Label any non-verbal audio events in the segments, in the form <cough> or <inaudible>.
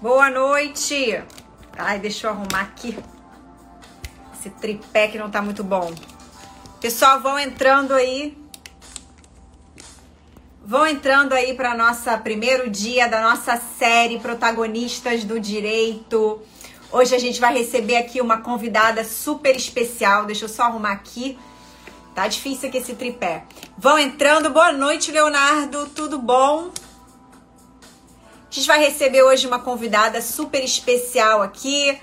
Boa noite. Ai, deixa eu arrumar aqui. Esse tripé que não tá muito bom. Pessoal, vão entrando aí. Vão entrando aí para nossa primeiro dia da nossa série Protagonistas do Direito. Hoje a gente vai receber aqui uma convidada super especial. Deixa eu só arrumar aqui. Tá difícil aqui esse tripé. Vão entrando. Boa noite, Leonardo. Tudo bom? A gente vai receber hoje uma convidada super especial aqui,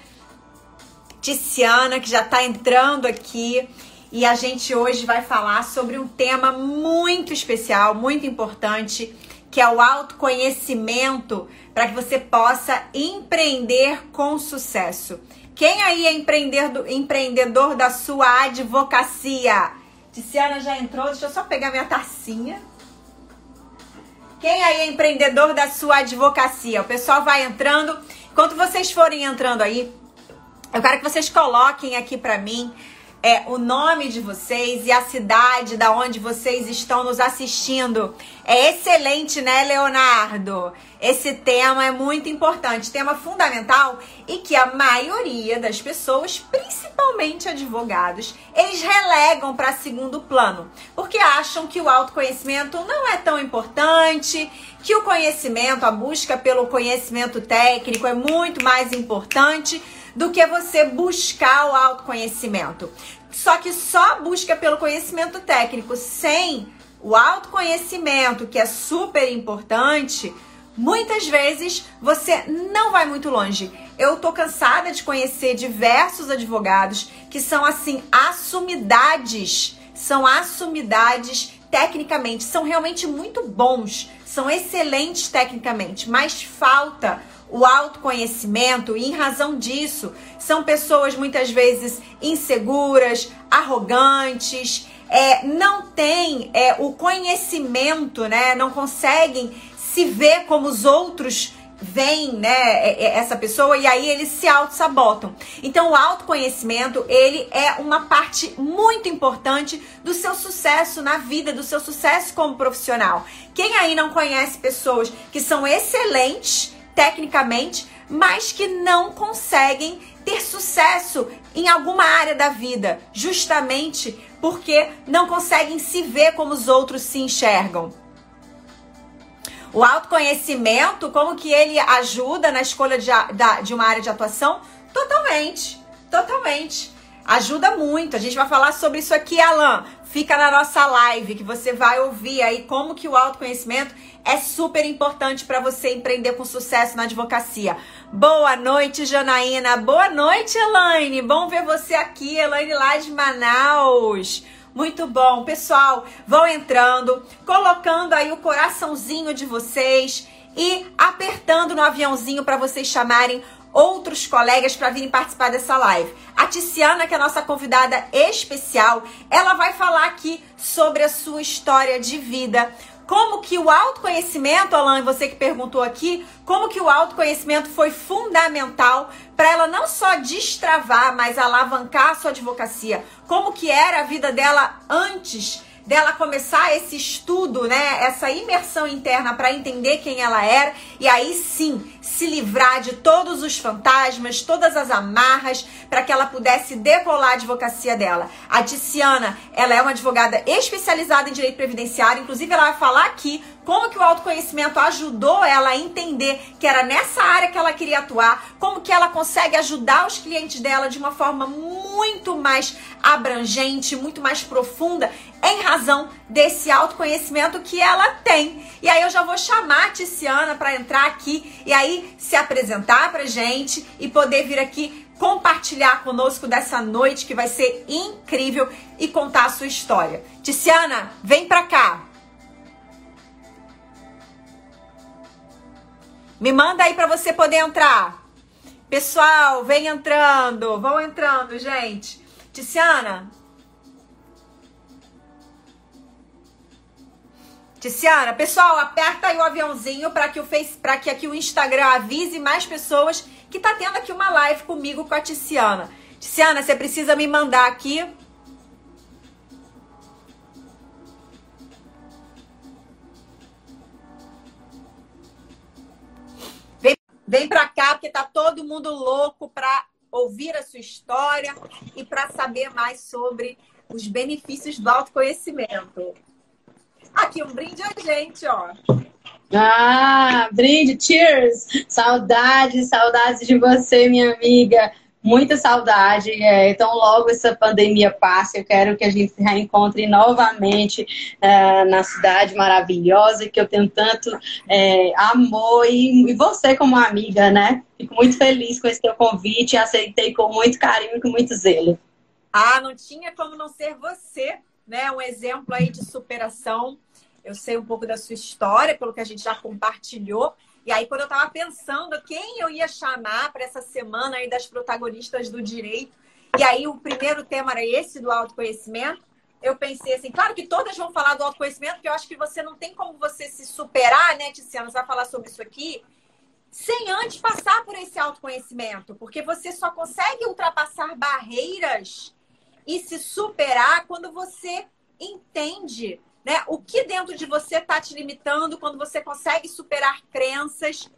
Tiziana, que já está entrando aqui. E a gente hoje vai falar sobre um tema muito especial, muito importante, que é o autoconhecimento para que você possa empreender com sucesso. Quem aí é empreendedor, empreendedor da sua advocacia? Tiziana já entrou, deixa eu só pegar minha tacinha. Quem aí é empreendedor da sua advocacia? O pessoal vai entrando. Enquanto vocês forem entrando aí, eu quero que vocês coloquem aqui para mim é, o nome de vocês e a cidade da onde vocês estão nos assistindo. É excelente, né, Leonardo? Esse tema é muito importante, tema fundamental e que a maioria das pessoas, principalmente advogados, eles relegam para segundo plano, porque acham que o autoconhecimento não é tão importante, que o conhecimento, a busca pelo conhecimento técnico é muito mais importante do que você buscar o autoconhecimento. Só que só busca pelo conhecimento técnico sem o autoconhecimento, que é super importante, muitas vezes você não vai muito longe. Eu tô cansada de conhecer diversos advogados que são assim assumidades, são assumidades tecnicamente, são realmente muito bons, são excelentes tecnicamente, mas falta o autoconhecimento, e em razão disso, são pessoas muitas vezes inseguras, arrogantes, é, não têm é, o conhecimento, né? Não conseguem se ver como os outros veem, né, é, é, essa pessoa e aí eles se auto-sabotam. Então, o autoconhecimento, ele é uma parte muito importante do seu sucesso na vida, do seu sucesso como profissional. Quem aí não conhece pessoas que são excelentes tecnicamente, mas que não conseguem ter sucesso em alguma área da vida, justamente porque não conseguem se ver como os outros se enxergam. O autoconhecimento, como que ele ajuda na escolha de, de uma área de atuação? Totalmente, totalmente. Ajuda muito. A gente vai falar sobre isso aqui, Alan. Fica na nossa live que você vai ouvir aí como que o autoconhecimento é super importante para você empreender com sucesso na advocacia. Boa noite, Janaína. Boa noite, Elaine. Bom ver você aqui, Elaine lá de Manaus. Muito bom, pessoal. Vão entrando, colocando aí o coraçãozinho de vocês e apertando no aviãozinho para vocês chamarem outros colegas para virem participar dessa live. A Tiziana, que é a nossa convidada especial, ela vai falar aqui sobre a sua história de vida, como que o autoconhecimento, Alan, você que perguntou aqui, como que o autoconhecimento foi fundamental para ela não só destravar, mas alavancar a sua advocacia. Como que era a vida dela antes dela começar esse estudo, né, essa imersão interna para entender quem ela era e aí sim se livrar de todos os fantasmas, todas as amarras, para que ela pudesse decolar a advocacia dela. A Tiziana, ela é uma advogada especializada em direito previdenciário, inclusive ela vai falar aqui como que o autoconhecimento ajudou ela a entender que era nessa área que ela queria atuar, como que ela consegue ajudar os clientes dela de uma forma muito mais abrangente, muito mais profunda, em razão desse autoconhecimento que ela tem. E aí eu já vou chamar a Tiziana para entrar aqui e aí se apresentar pra gente e poder vir aqui compartilhar conosco dessa noite que vai ser incrível e contar a sua história. Tiziana, vem pra cá. Me manda aí para você poder entrar. Pessoal, vem entrando. Vão entrando, gente. Tiziana. Tiziana, pessoal, aperta aí o aviãozinho para que o Face, para que aqui o Instagram avise mais pessoas que tá tendo aqui uma live comigo com a Tiziana. Tiziana, você precisa me mandar aqui Vem para cá porque tá todo mundo louco para ouvir a sua história e para saber mais sobre os benefícios do autoconhecimento. Aqui um brinde a gente, ó. Ah, brinde, cheers! Saudades, saudades de você, minha amiga. Muita saudade. É, então, logo essa pandemia passe, eu quero que a gente se reencontre novamente é, na cidade maravilhosa, que eu tenho tanto é, amor. E, e, você, como amiga, né? Fico muito feliz com esse teu convite. Aceitei com muito carinho e com muito zelo. Ah, não tinha como não ser você, né? Um exemplo aí de superação eu sei um pouco da sua história, pelo que a gente já compartilhou. E aí, quando eu estava pensando quem eu ia chamar para essa semana aí das protagonistas do direito, e aí o primeiro tema era esse do autoconhecimento, eu pensei assim, claro que todas vão falar do autoconhecimento, porque eu acho que você não tem como você se superar, né, Tiziana? Você vai falar sobre isso aqui, sem antes passar por esse autoconhecimento, porque você só consegue ultrapassar barreiras e se superar quando você entende né? O que dentro de você está te limitando quando você consegue superar crenças,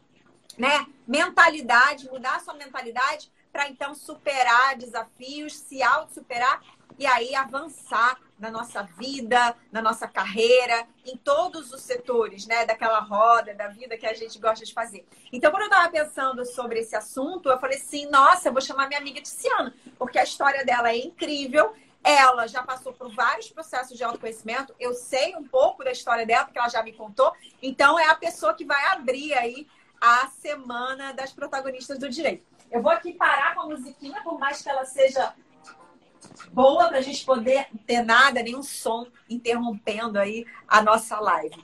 né? Mentalidade, mudar sua mentalidade para então superar desafios, se auto-superar e aí avançar na nossa vida, na nossa carreira, em todos os setores, né, daquela roda da vida que a gente gosta de fazer. Então, quando eu estava pensando sobre esse assunto, eu falei assim: nossa, eu vou chamar minha amiga Tiziana, porque a história dela é incrível ela já passou por vários processos de autoconhecimento. Eu sei um pouco da história dela, porque ela já me contou. Então, é a pessoa que vai abrir aí a semana das protagonistas do direito. Eu vou aqui parar com a musiquinha, por mais que ela seja boa para a gente poder ter nada, nenhum som interrompendo aí a nossa live.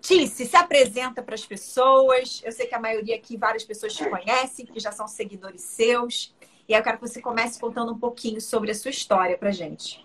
Tice, se apresenta para as pessoas. Eu sei que a maioria aqui, várias pessoas te conhecem, que já são seguidores seus. E aí eu quero que você comece contando um pouquinho sobre a sua história pra gente.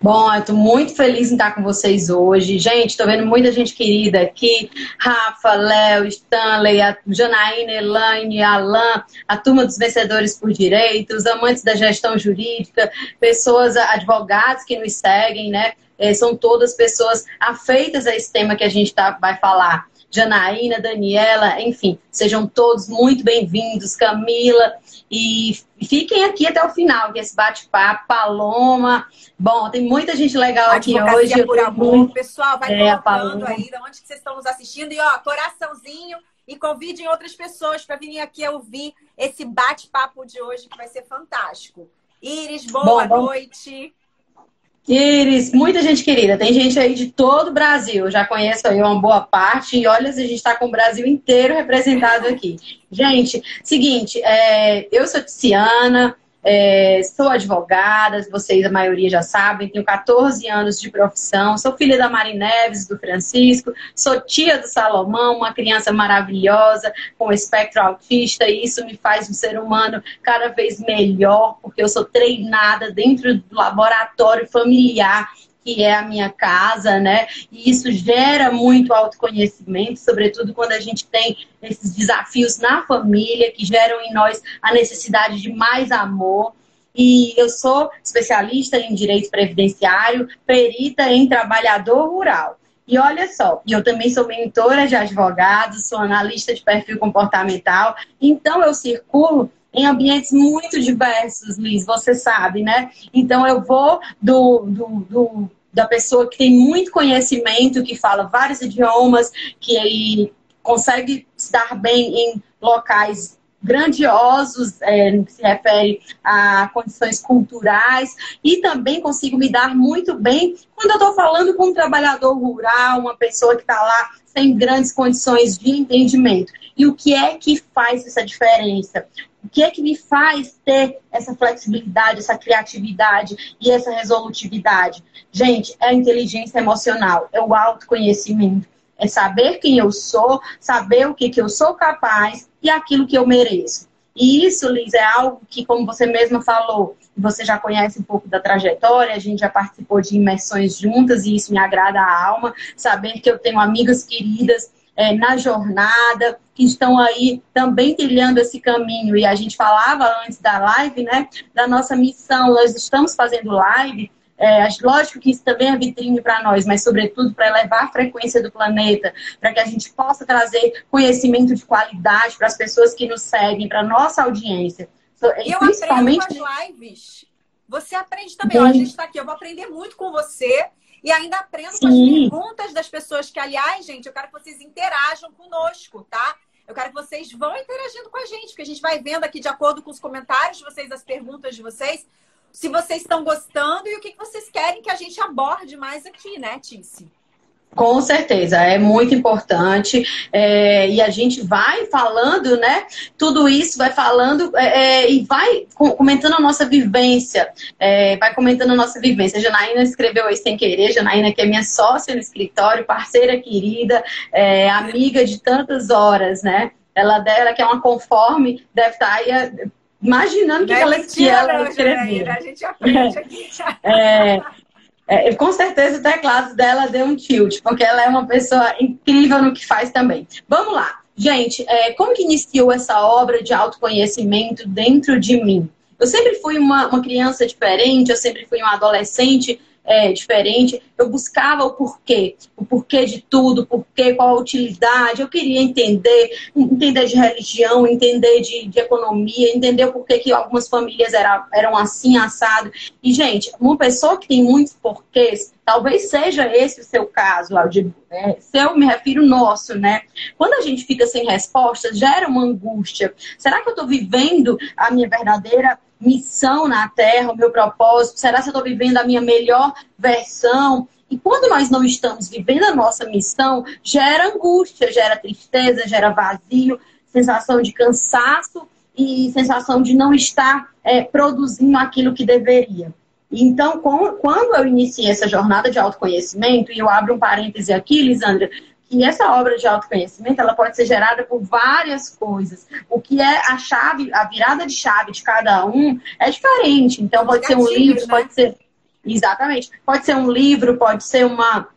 Bom, eu tô muito feliz em estar com vocês hoje. Gente, tô vendo muita gente querida aqui. Rafa, Léo, Stanley, a Janaína, Elaine, Alan, a turma dos vencedores por direitos, amantes da gestão jurídica, pessoas, advogados que nos seguem, né? É, são todas pessoas afeitas a esse tema que a gente tá, vai falar. Janaína, Daniela, enfim, sejam todos muito bem-vindos. Camila, e fiquem aqui até o final, que esse bate-papo, Paloma. Bom, tem muita gente legal aqui hoje. Por amor. Pessoal, vai é, colocando aí de onde que vocês estão nos assistindo. E ó, coraçãozinho e convidem outras pessoas para virem aqui ouvir esse bate-papo de hoje, que vai ser fantástico. Iris, boa bom, noite. Iris, muita gente querida. Tem gente aí de todo o Brasil. Já conheço aí uma boa parte. E olha, a gente está com o Brasil inteiro representado aqui. Gente, seguinte, é, eu sou Tiziana, é, sou advogada, vocês a maioria já sabem, tenho 14 anos de profissão, sou filha da Mari Neves, do Francisco, sou tia do Salomão, uma criança maravilhosa, com espectro autista, e isso me faz um ser humano cada vez melhor, porque eu sou treinada dentro do laboratório familiar que é a minha casa, né? E isso gera muito autoconhecimento, sobretudo quando a gente tem esses desafios na família que geram em nós a necessidade de mais amor. E eu sou especialista em direito previdenciário, perita em trabalhador rural. E olha só, eu também sou mentora de advogados, sou analista de perfil comportamental, então eu circulo em ambientes muito diversos, Liz, você sabe, né? Então eu vou do, do, do da pessoa que tem muito conhecimento, que fala vários idiomas, que consegue estar bem em locais grandiosos, é, no que se refere a condições culturais, e também consigo me dar muito bem quando eu estou falando com um trabalhador rural, uma pessoa que está lá sem grandes condições de entendimento. E o que é que faz essa diferença? O que é que me faz ter essa flexibilidade, essa criatividade e essa resolutividade? Gente, é a inteligência emocional, é o autoconhecimento, é saber quem eu sou, saber o que, que eu sou capaz e aquilo que eu mereço. E isso, Liz, é algo que, como você mesma falou, você já conhece um pouco da trajetória, a gente já participou de imersões juntas e isso me agrada a alma, saber que eu tenho amigas queridas é, na jornada, que estão aí também trilhando esse caminho. E a gente falava antes da live, né, da nossa missão. Nós estamos fazendo live É, lógico que isso também é vitrine para nós, mas sobretudo para elevar a frequência do planeta, para que a gente possa trazer conhecimento de qualidade para as pessoas que nos seguem, para nossa audiência. Eu principalmente... aprendo com as lives. Você aprende também. Ó, a gente está aqui, eu vou aprender muito com você. E ainda aprendo Sim. com as perguntas das pessoas que, aliás, gente, eu quero que vocês interajam conosco, tá? Eu quero que vocês vão interagindo com a gente, porque a gente vai vendo aqui, de acordo com os comentários de vocês, as perguntas de vocês, se vocês estão gostando e o que vocês querem que a gente aborde mais aqui, né, Tice? Com certeza, é muito importante. É, e a gente vai falando, né? Tudo isso vai falando é, é e vai comentando a nossa vivência. É, vai comentando a nossa vivência. A Janaína escreveu isso sem querer. Janaína, que é minha sócia no escritório, parceira querida, é, amiga de tantas horas, né? Ela dela, que é uma conforme, deve estar aí é, imaginando que, ela, que ela escrevia. A gente aprende aqui. É, é, com certeza o teclado dela deu um tilt, porque ela é uma pessoa incrível no que faz também. Vamos lá. Gente, é, como que iniciou essa obra de autoconhecimento dentro de mim? Eu sempre fui uma, uma criança diferente, eu sempre fui uma adolescente é, diferente. Eu buscava o porquê, o porquê de tudo, porquê, qual a utilidade. Eu queria entender, entender de religião, entender de, de economia, entender o porquê que algumas famílias era, eram assim, assado. E, gente, uma pessoa que tem muitos porquês, talvez seja esse o seu caso, Aldir. É, se eu me refiro nosso, né? Quando a gente fica sem respostas, gera uma angústia. Será que eu estou vivendo a minha verdadeira missão na Terra, o meu propósito? Será que eu estou vivendo a minha melhor versão? E quando nós não estamos vivendo a nossa missão, gera angústia, gera tristeza, gera vazio, sensação de cansaço e sensação de não estar é, produzindo aquilo que deveria. Então, quando eu iniciei essa jornada de autoconhecimento, e eu abro um parêntese aqui, Lisandra, que essa obra de autoconhecimento ela pode ser gerada por várias coisas. O que é a chave, a virada de chave de cada um é diferente. Então pode ser um livro, né? pode ser exatamente, pode ser um livro, pode ser uma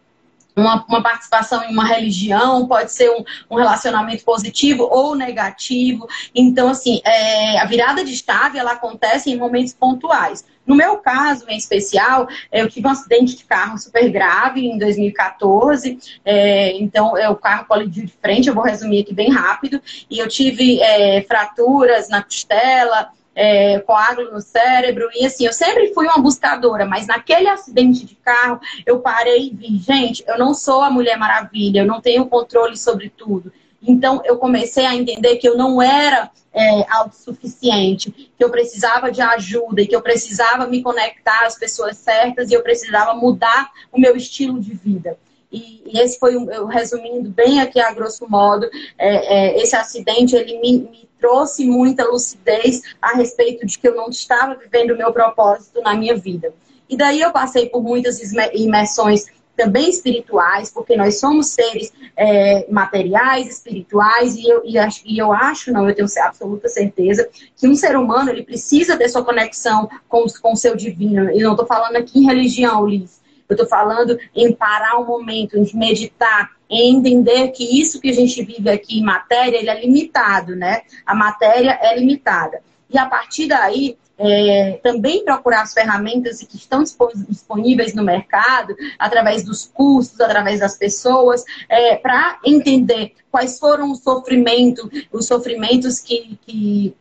uma, uma, participação em uma religião, pode ser um, um, relacionamento positivo ou negativo. Então, assim, é, a virada de chave ela acontece em momentos pontuais. No meu caso, em especial, eu tive um acidente de carro super grave em 2014. É, então, é, o carro colidiu de frente, eu vou resumir aqui bem rápido. E eu tive é, fraturas na costela, é, coágulo no cérebro. E assim, eu sempre fui uma buscadora, mas naquele acidente de carro, eu parei e vi, gente, eu não sou a Mulher Maravilha, eu não tenho controle sobre tudo. Então, eu comecei a entender que eu não era é, autossuficiente, que eu precisava de ajuda e que eu precisava me conectar às pessoas certas e eu precisava mudar o meu estilo de vida. E, e esse foi, eu resumindo bem aqui a grosso modo, é, é, esse acidente ele me, me trouxe muita lucidez a respeito de que eu não estava vivendo o meu propósito na minha vida. E daí eu passei por muitas imersões também espirituais, porque nós somos seres é, materiais, espirituais, e eu, e, acho, e eu acho, não, eu tenho absoluta certeza, que um ser humano ele precisa ter sua conexão com, com o seu divino. E não estou falando aqui em religião, Liz. Eu estou falando em parar um momento, em meditar, em entender que isso que a gente vive aqui em matéria, ele é limitado, né? A matéria é limitada. E a partir daí, é, também procurar as ferramentas que estão disponíveis no mercado, através dos cursos, através das pessoas, é, para entender quais foram os sofrimentos, os sofrimentos que, que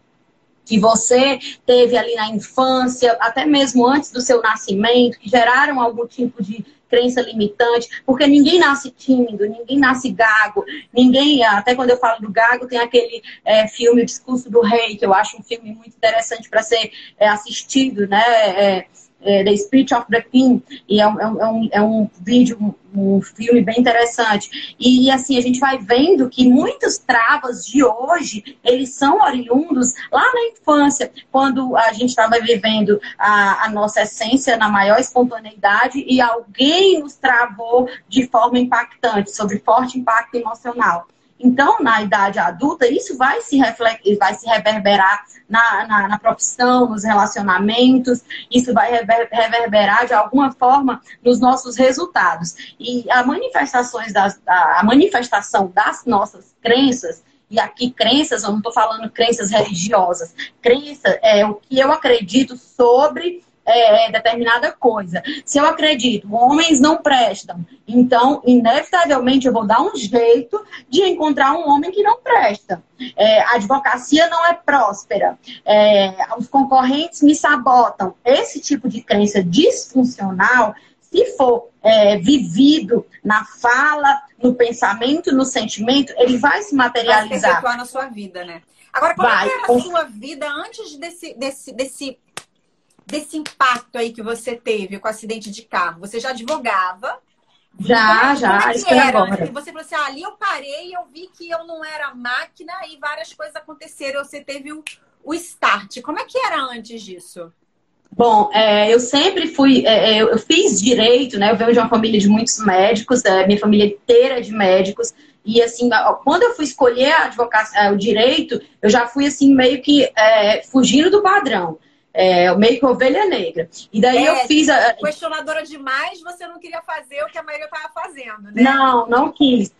que você teve ali na infância, até mesmo antes do seu nascimento, que geraram algum tipo de crença limitante, porque ninguém nasce tímido, ninguém nasce gago, ninguém, até quando eu falo do gago, tem aquele é, filme O Discurso do Rei, que eu acho um filme muito interessante para ser é, assistido, né? É, é, The Speech of the King, e é um, é um, é um vídeo, um, filme bem interessante. E assim, a gente vai vendo que muitas travas de hoje, eles são oriundos lá na infância, quando a gente estava vivendo a, a nossa essência na maior espontaneidade e alguém nos travou de forma impactante, sobre forte impacto emocional. Então, na idade adulta, isso vai se, refletir, vai se reverberar na, na, na, profissão, nos relacionamentos, isso vai reverberar de alguma forma nos nossos resultados. E a, manifestações das, a manifestação das nossas crenças, e aqui crenças, eu não estou falando crenças religiosas, crença é o que eu acredito sobre é, é, determinada coisa. Se eu acredito, homens não prestam, então, inevitavelmente, eu vou dar um jeito de encontrar um homem que não presta. É, a advocacia não é próspera, é, os concorrentes me sabotam. Esse tipo de crença disfuncional se for é, vivido na fala, no pensamento, no sentimento, ele vai se materializar. Vai se na sua vida, né? Agora, como vai, era a sua vida antes desse, desse, desse, desse impacto aí que você teve com o acidente de carro? Você já advogava? Já, já. É que era? Agora. Você falou assim, ah, ali eu parei, eu vi que eu não era máquina e várias coisas aconteceram. Você teve o, o start. Como é que era antes disso? Bom, é, eu sempre fui, é, é, eu fiz direito, né? Eu venho de uma família de muitos médicos, é, minha família inteira é de médicos. E assim, quando eu fui escolher a advocacia, o direito, eu já fui assim meio que fugindo do padrão. É, meio que ovelha negra. E daí eu fiz a. Questionadora demais, você não queria fazer o que a maioria estava fazendo, né? Não, não quis.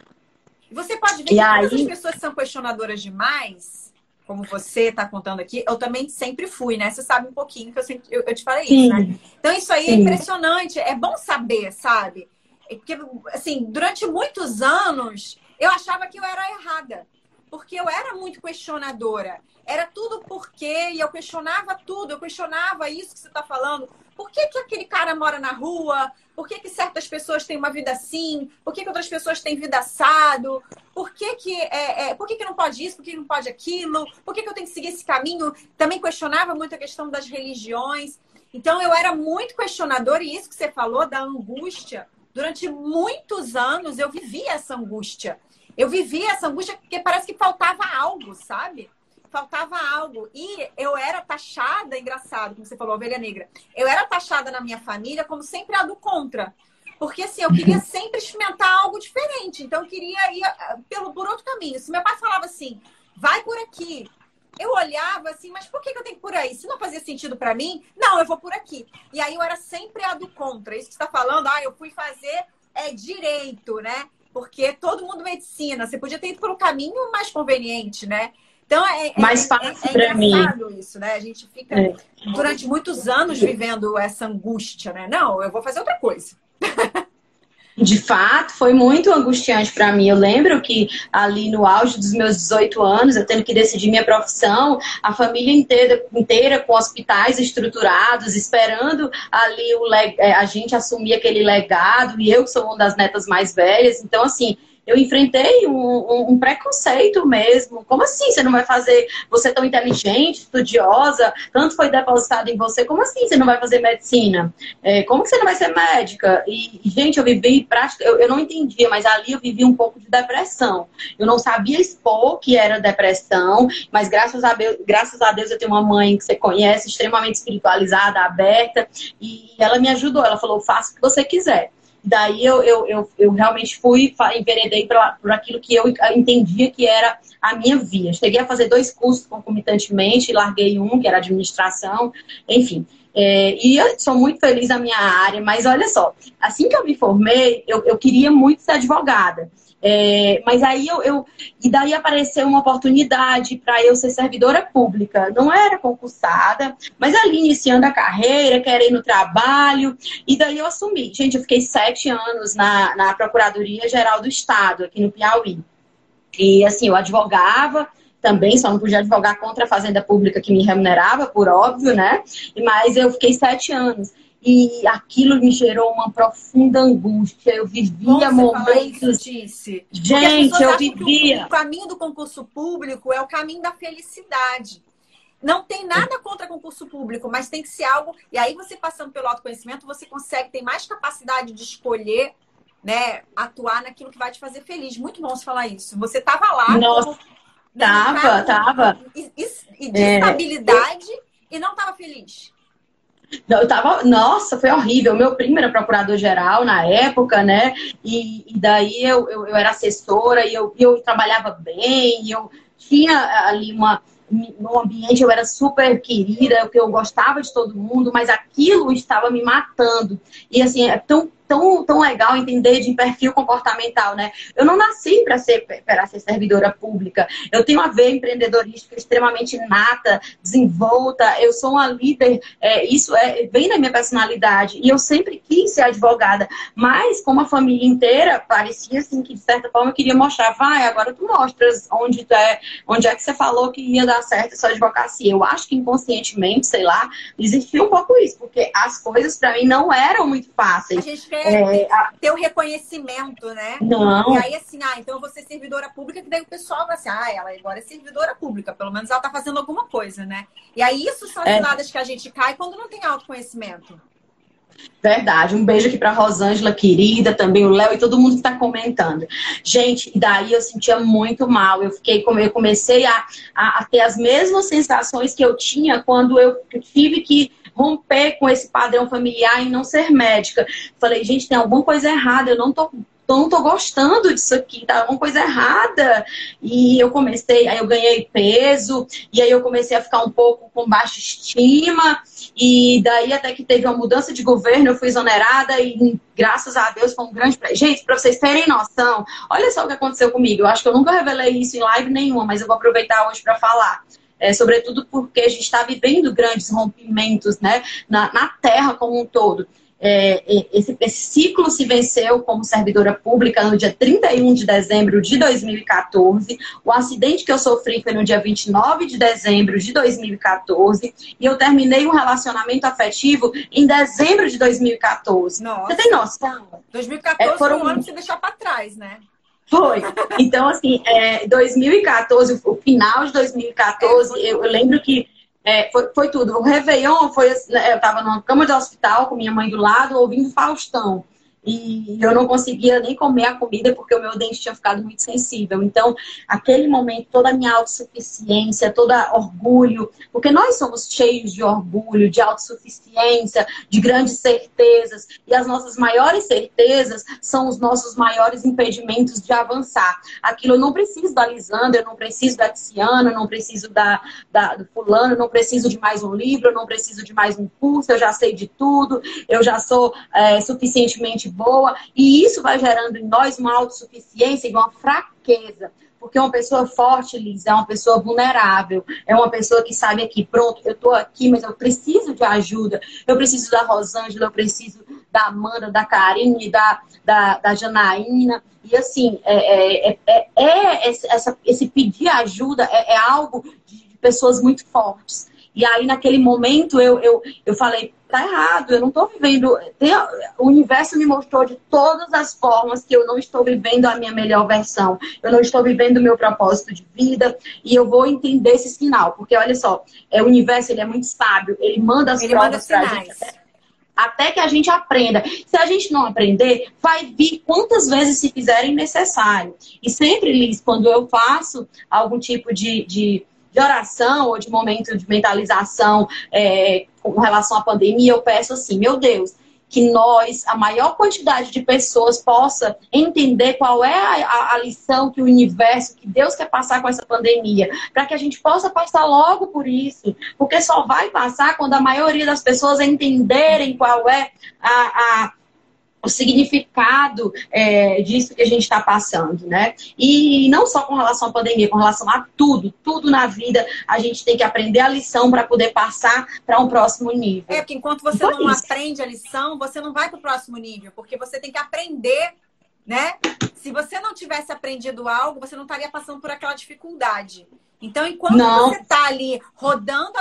Você pode ver e que aí... todas as pessoas são questionadoras demais, como você está contando aqui, eu também sempre fui, né? Você sabe um pouquinho que eu, sempre, eu, eu te falei Sim. isso, né? Então isso aí é Sim. é impressionante, é bom saber, sabe? É porque, assim, durante muitos anos, eu achava que eu era errada. Porque eu era muito questionadora. Era tudo porque, e eu questionava tudo, eu questionava isso que você está falando. Por que, que aquele cara mora na rua? Por que, que certas pessoas têm uma vida assim? Por que, que outras pessoas têm vida assado? Por que, que, é, é, por que, que não pode isso? Por que, que não pode aquilo? Por que, que eu tenho que seguir esse caminho? Também questionava muito a questão das religiões. Então, eu era muito questionadora, e isso que você falou da angústia, durante muitos anos eu vivi essa angústia. Eu vivi essa angústia porque parece que faltava algo, sabe? faltava algo. E eu era taxada, engraçado, como você falou, ovelha negra. Eu era taxada na minha família como sempre a do contra. Porque assim, eu queria <laughs> sempre experimentar algo diferente. Então eu queria ir ah, pelo, por outro caminho. Se meu pai falava assim, vai por aqui. Eu olhava assim, mas por que, eu tenho que ir por aí? Se não fazia sentido para mim, não, eu vou por aqui. E aí eu era sempre a do contra. Isso que você está falando, ah, eu fui fazer é, direito, né? Porque todo mundo medicina. Você podia ter ido pelo caminho mais conveniente, né? Então é, é mais fácil é, é para mim. isso, né? A gente fica é. durante muitos anos vivendo essa angústia, né? Não, eu vou fazer outra coisa. <laughs> De fato, foi muito angustiante para mim. Eu lembro que ali no auge dos meus 18 anos, eu tendo que decidir minha profissão, a família inteira, inteira com hospitais estruturados, esperando ali o, é, a gente assumir aquele legado, e eu que sou uma das netas mais velhas. Então, assim, eu enfrentei um, um, um, preconceito mesmo. Como assim você não vai fazer? Você é tão inteligente, estudiosa, tanto foi depositado em você, como assim você não vai fazer medicina? É, como você não vai ser médica? E, gente, eu vivi prática, eu, eu não entendia, mas ali eu vivi um pouco de depressão. Eu não sabia expor que era depressão, mas graças a, Deus, graças a Deus eu tenho uma mãe que você conhece, extremamente espiritualizada, aberta, e ela me ajudou. Ela falou: faça o que você quiser. Daí eu, eu, eu, eu realmente fui, enveredei por aquilo que eu entendia que era a minha via. Cheguei a fazer dois cursos concomitantemente, larguei um, que era administração, enfim. É, e eu sou muito feliz na minha área, mas olha só, assim que eu me formei, eu, eu queria muito ser advogada. É, mas aí eu, eu, E daí apareceu uma oportunidade para eu ser servidora pública. Não era concursada, mas ali iniciando a carreira, querendo trabalho. E daí eu assumi. Gente, eu fiquei sete anos na, na Procuradoria Geral do Estado, aqui no Piauí. E assim, eu advogava também, só não podia advogar contra a Fazenda Pública que me remunerava, por óbvio, né? Mas eu fiquei sete anos e aquilo me gerou uma profunda angústia. Eu vivia momentos. Isso, Gente, eu vivia. o caminho do concurso público é o caminho da felicidade. Não tem nada contra concurso público, mas tem que ser algo. E aí, você passando pelo autoconhecimento, você consegue ter mais capacidade de escolher, né? Atuar naquilo que vai te fazer feliz. Muito bom você falar isso. Você estava lá. Nossa, como, tava, tava. E, e, e de é, estabilidade é... e não estava feliz. Eu tava, nossa, foi horrível. Meu primo era procurador-geral na época, né? E, e daí eu, eu, eu, era assessora e eu, eu trabalhava bem, eu tinha ali uma. No ambiente eu era super querida, eu gostava de todo mundo, mas aquilo estava me matando. E assim, é tão tão, tão legal entender de perfil comportamental, né? Eu não nasci para ser, para ser servidora pública. Eu tenho uma veia empreendedorística extremamente nata, desenvolta. Eu sou uma líder. É, isso é, vem da minha personalidade. E eu sempre quis ser advogada. Mas, como a família inteira, parecia assim que, de certa forma, eu queria mostrar. Vai, agora tu mostras onde, tu é, onde é que você falou que ia dar certo essa advocacia. Eu acho que inconscientemente, sei lá, existia um pouco isso. Porque as coisas, para mim, não eram muito fáceis. A gente é, a... ter o reconhecimento, né? Não. E aí, assim, ah, então eu vou ser servidora pública, que daí o pessoal vai assim, ah, ela agora é servidora pública, pelo menos ela tá fazendo alguma coisa, né? E aí, isso são as é. que a gente cai quando não tem autoconhecimento. Verdade. Um beijo aqui para Rosângela, querida, também o Léo e todo mundo que está comentando. Gente, daí eu sentia muito mal. Eu fiquei, eu comecei a, a, a, ter as mesmas sensações que eu tinha quando eu tive que romper com esse padrão familiar e não ser médica. Falei, gente, tem alguma coisa errada, eu não tô não tô gostando disso aqui, tá alguma coisa errada. E eu comecei, aí eu ganhei peso, e aí eu comecei a ficar um pouco com baixa estima, e daí até que teve uma mudança de governo, eu fui exonerada, e graças a Deus foi um grande. Gente, para vocês terem noção, olha só o que aconteceu comigo. Eu acho que eu nunca revelei isso em live nenhuma, mas eu vou aproveitar hoje para falar é, sobretudo porque a gente está vivendo grandes rompimentos né, na, na Terra como um todo. É, esse, esse, ciclo se venceu como servidora pública no dia 31 de dezembro de 2014. O acidente que eu sofri foi no dia 29 de dezembro de 2014. E eu terminei um relacionamento afetivo em dezembro de 2014. Nossa. Você tem noção? 2014 é, foram... um ano que você deixar para trás, né? Foi. Então, assim, é, 2014, o final de 2014, é, eu, eu lembro que é, foi, foi, tudo. O Réveillon foi. Né, eu estava numa cama de hospital com minha mãe do lado, ouvindo Faustão e eu não conseguia nem comer a comida porque o meu dente tinha ficado muito sensível. Então, aquele momento, toda a minha autossuficiência, todo orgulho, porque nós somos cheios de orgulho, de autossuficiência, de grandes certezas, e as nossas maiores certezas são os nossos maiores impedimentos de avançar. Aquilo eu não preciso da Lisandra, eu não preciso da Tiziana, eu não preciso da, da, do fulano, eu não preciso de mais um livro, eu não preciso de mais um curso, eu já sei de tudo, eu já sou é, suficientemente boa, e isso vai gerando em nós uma autossuficiência e uma fraqueza. Porque uma pessoa forte, Liz, é uma pessoa vulnerável, é uma pessoa que sabe aqui, pronto, eu tô aqui, mas eu preciso de ajuda, eu preciso da Rosângela, eu preciso da Amanda, da Karine, da, da, da Janaína. E assim, é, é, é, é esse, essa, esse pedir ajuda é, é algo de pessoas muito fortes. E aí, naquele momento, eu, eu, eu falei, tá errado, eu não estou vivendo. Tem, o universo me mostrou de todas as formas que eu não estou vivendo a minha melhor versão. Eu não estou vivendo o meu propósito de vida. E eu vou entender esse sinal. Porque, olha só, é, o universo ele é muito sábio, ele manda as ele provas pra gente. Até, até que a gente aprenda. Se a gente não aprender, vai vir quantas vezes se fizerem necessário. E sempre, Liz, quando eu faço algum tipo de, de de oração ou de momento de mentalização é, com relação à pandemia, eu peço assim, meu Deus, que nós, a maior quantidade de pessoas, possa entender qual é a, a, lição que o universo, que Deus quer passar com essa pandemia, para que a gente possa passar logo por isso, porque só vai passar quando a maioria das pessoas entenderem qual é a, a o significado é, disso que a gente está passando, né? E não só com relação à pandemia, com relação a tudo, tudo na vida, a gente tem que aprender a lição para poder passar para um próximo nível. É, porque enquanto você não isso. aprende a lição, você não vai para o próximo nível, porque você tem que aprender, né? Se você não tivesse aprendido algo, você não estaria passando por aquela dificuldade. Então, enquanto não. você está ali rodando,